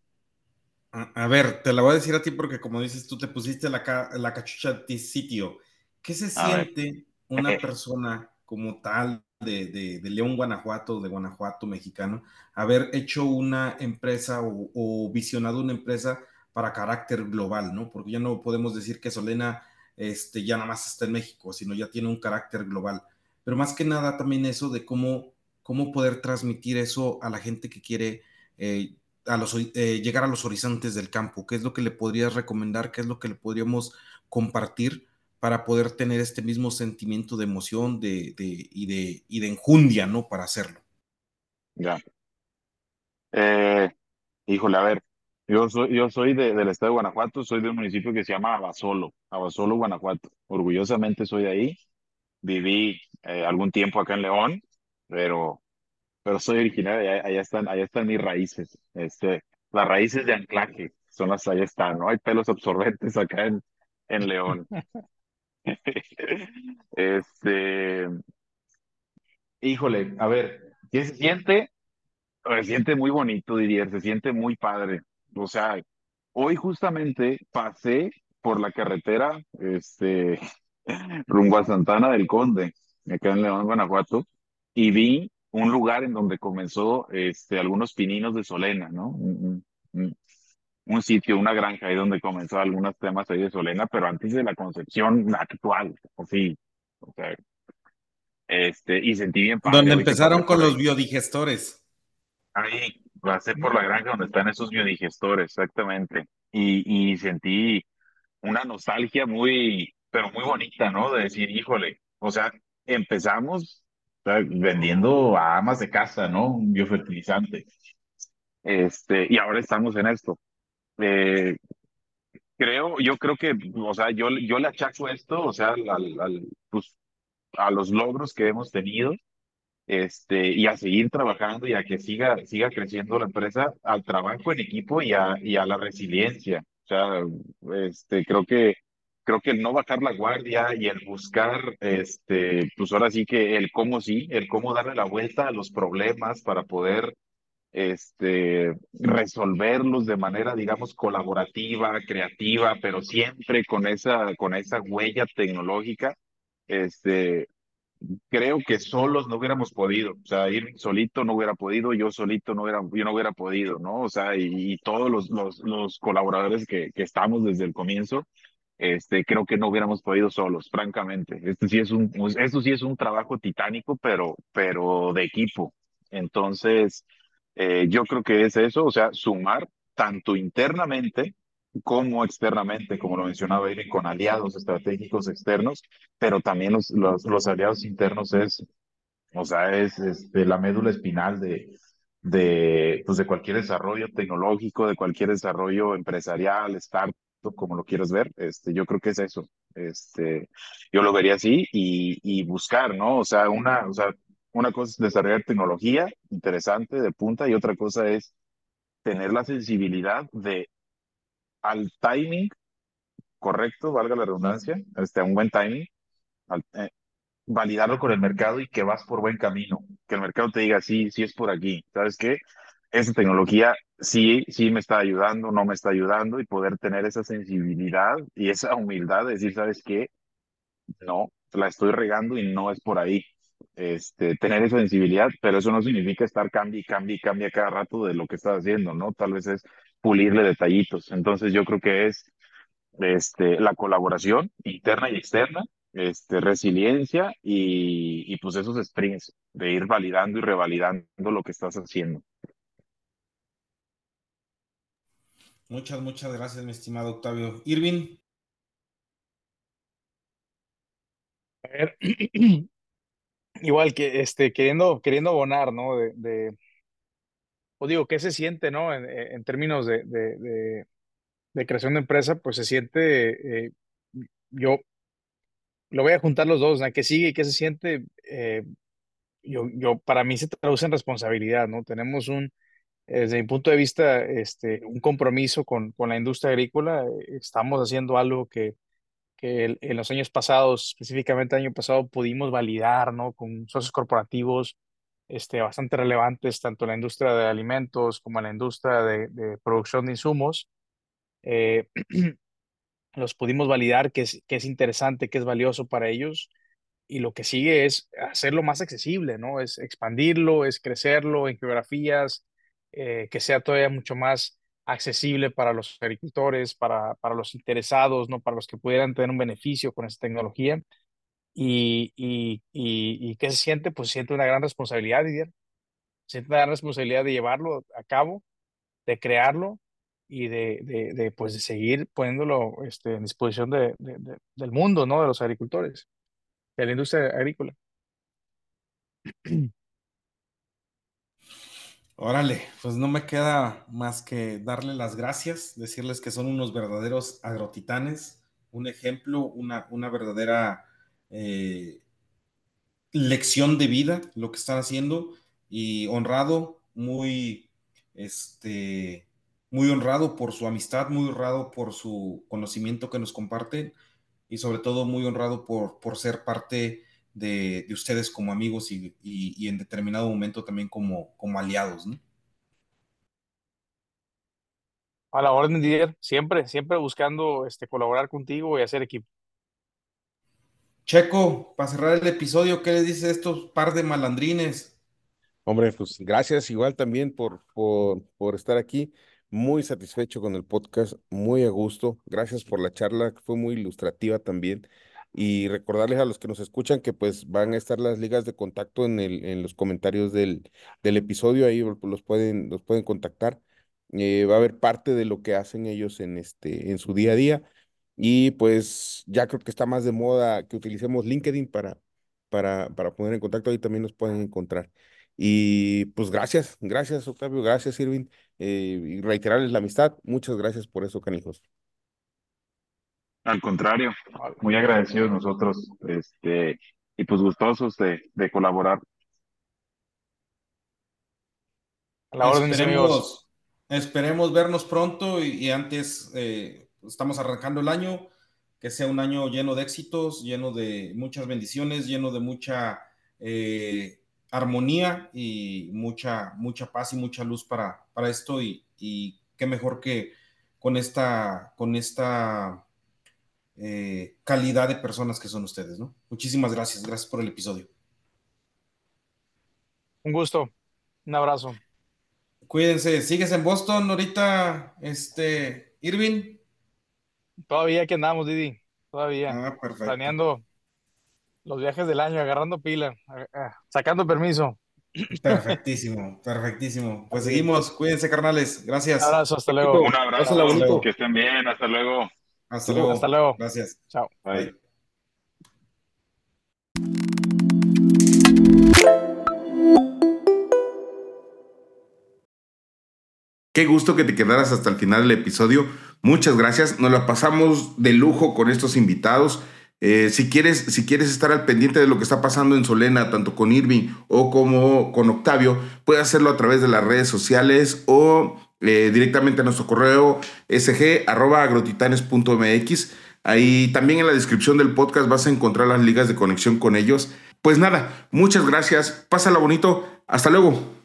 A, a, ver, te la voy a decir a ti porque como dices, tú te pusiste la, ca la cachucha de sitio. ¿Qué se a siente ver. una persona como tal de, de, de, León, Guanajuato, de Guanajuato mexicano, haber hecho una empresa o, o, visionado una empresa para carácter global, ¿no? Porque ya no podemos decir que Solena este, ya nada más está en México, sino ya tiene un carácter global. Pero más que nada también eso de cómo, cómo poder transmitir eso a la gente que quiere eh, a los, eh, llegar a los horizontes del campo. ¿Qué es lo que le podrías recomendar? ¿Qué es lo que le podríamos compartir? para poder tener este mismo sentimiento de emoción de, de, y, de, y de enjundia, ¿no? Para hacerlo. Ya. Eh, híjole, a ver, yo soy, yo soy de, del estado de Guanajuato, soy de un municipio que se llama Abasolo, Abasolo, Guanajuato. Orgullosamente soy de ahí. Viví eh, algún tiempo acá en León, pero, pero soy originario, allá, están, allá están mis raíces. Este, las raíces de anclaje son las, allá están, ¿no? Hay pelos absorbentes acá en, en León. Este, híjole, a ver, ¿qué se siente? Se siente muy bonito, diría, se siente muy padre. O sea, hoy justamente pasé por la carretera, este, rumbo a Santana del Conde, acá en León, Guanajuato, y vi un lugar en donde comenzó, este, algunos pininos de Solena, ¿no? Un, un- un sitio, una granja ahí donde comenzó algunos temas ahí de Solena, pero antes de la concepción actual, así, o sea, este, y sentí bien padre Donde empezaron con los biodigestores. Ahí, pasé por la granja donde están esos biodigestores, exactamente. Y, y sentí una nostalgia muy, pero muy bonita, ¿no? De decir, híjole, o sea, empezamos vendiendo a amas de casa, ¿no? Un biofertilizante. Este, y ahora estamos en esto. Eh, creo, yo creo que, o sea, yo, yo le achaco esto, o sea, al- al, pues, a los logros que hemos tenido este, y a seguir trabajando y a que siga, siga creciendo la empresa, al trabajo en equipo y a, y a la resiliencia. O sea, este, creo que, creo que el no bajar la guardia y el buscar, este, pues ahora sí que el cómo sí, el cómo darle la vuelta a los problemas para poder, este, resolverlos de manera, digamos, colaborativa, creativa, pero siempre con esa, con esa huella tecnológica. Este, creo que solos no hubiéramos podido, o sea, ir solito no hubiera podido, yo solito no hubiera, yo no hubiera podido, ¿no? O sea, y, y todos los, los, los colaboradores que, que estamos desde el comienzo, este, creo que no hubiéramos podido solos, francamente. Este sí es un, esto sí es un trabajo titánico, pero, pero de equipo. Entonces, eh, yo creo que es eso, o sea, sumar tanto internamente como externamente, como lo mencionaba Irene, con aliados estratégicos externos, pero también los, los, los aliados internos es, o sea, es este, la médula espinal de, de, pues de cualquier desarrollo tecnológico, de cualquier desarrollo empresarial, startup, como lo quieras ver, este, yo creo que es eso. Este, yo lo vería así y, y buscar, ¿no? O sea, una, o sea, una cosa es desarrollar tecnología interesante de punta y otra cosa es tener la sensibilidad de al timing correcto, valga la redundancia, este, un buen timing, al- eh, validarlo con el mercado y que vas por buen camino, que el mercado te diga, sí, sí es por aquí, ¿sabes qué? Esa tecnología sí, sí me está ayudando, no me está ayudando y poder tener esa sensibilidad y esa humildad de decir, ¿sabes qué? No, la estoy regando y no es por ahí. Este, tener esa sensibilidad, pero eso no significa estar cambie, cambie, cambie cada rato de lo que estás haciendo, ¿no? Tal vez es pulirle detallitos. Entonces yo creo que es este, la colaboración interna y externa, este, resiliencia y, y pues esos sprints de ir validando y revalidando lo que estás haciendo. Muchas, muchas gracias, mi estimado Octavio. Irving, A ver, igual que este, queriendo, queriendo abonar, ¿no? De, o digo, ¿qué se siente, ¿no? En, en términos de, de creación de empresa, pues se siente, eh, yo lo voy a juntar los dos, ¿no? ¿Qué sigue y qué se siente? Eh, yo, yo, para mí se traduce en responsabilidad, ¿no? Tenemos un, desde mi punto de vista, este, un compromiso con, con la industria agrícola. Estamos haciendo algo que, que en los años pasados, específicamente el año pasado, pudimos validar, ¿no? Con socios corporativos este, bastante relevantes, tanto en la industria de alimentos como en la industria de, de producción de insumos. Eh, los pudimos validar que es, que es interesante, que es valioso para ellos y lo que sigue es hacerlo más accesible, ¿no? Es expandirlo, es crecerlo en geografías, eh, que sea todavía mucho más accesible para los agricultores, para, para los interesados, ¿no? Para los que pudieran tener un beneficio con esta tecnología. Y, y, y, y ¿qué se siente? Pues siente una gran responsabilidad, Didier. Siente una gran responsabilidad de llevarlo a cabo, de crearlo y de, de, de, pues, de seguir poniéndolo este, en disposición de- de- del mundo, ¿no? De los agricultores, de la industria agrícola. órale, pues no me queda más que darle las gracias, decirles que son unos verdaderos agrotitanes, un ejemplo, una, una verdadera eh, lección de vida lo que están haciendo y honrado, muy, este, muy honrado por su amistad, muy honrado por su conocimiento que nos comparten y sobre todo muy honrado por, por ser parte de, ustedes como amigos y, en determinado momento también como, como aliados. ¿no? A la orden, Didier, siempre, siempre buscando este, colaborar contigo y hacer equipo. Checo, para cerrar el episodio, ¿qué le dice a estos par de malandrines? Hombre, pues gracias igual también por, por, por estar aquí. Muy satisfecho con el podcast, muy a gusto. Gracias por la charla, que fue muy ilustrativa también. Y recordarles a los que nos escuchan que pues van a estar las ligas de contacto en, el, en los comentarios del, del episodio, ahí los pueden, los pueden contactar. Eh, va a haber parte de lo que hacen ellos en, este, en su día a día. Y pues ya creo que está más de moda que utilicemos LinkedIn para, para, para poner en contacto, ahí también nos pueden encontrar. Y pues gracias, gracias Octavio, gracias Irving, eh, y reiterarles la amistad. Muchas gracias por eso, canijos. Al contrario, muy agradecidos nosotros, este, y pues gustosos de, de colaborar. A la orden, esperemos, esperemos vernos pronto y, antes eh, estamos arrancando el año, que sea un año lleno de éxitos, lleno de muchas bendiciones, lleno de mucha eh, armonía y mucha, mucha paz y mucha luz para, para esto y, qué mejor que con esta, con esta eh, calidad de personas que son ustedes, ¿no? Muchísimas gracias, gracias por el episodio. Un gusto, un abrazo. Cuídense, sigues en Boston ahorita, este, Irving. Todavía que andamos, Didi. Todavía. Ah, Planeando los viajes del año, agarrando pila, sacando permiso. Perfectísimo, perfectísimo. Pues seguimos. Cuídense, carnales. Gracias. Un abrazo, hasta luego. Un abrazo. Que estén bien. Hasta luego. Hasta luego. Hasta luego. Gracias. Chao. Bye. Qué gusto que te quedaras hasta el final del episodio. Muchas gracias. Nos la pasamos de lujo con estos invitados. Eh, si, quieres, si quieres estar al pendiente de lo que está pasando en Solena, tanto con Irving o como con Octavio, puedes hacerlo a través de las redes sociales o eh, directamente a nuestro correo sg.agrotitanes.mx. Ahí también en la descripción del podcast vas a encontrar las ligas de conexión con ellos. Pues nada, muchas gracias. Pásala bonito. Hasta luego.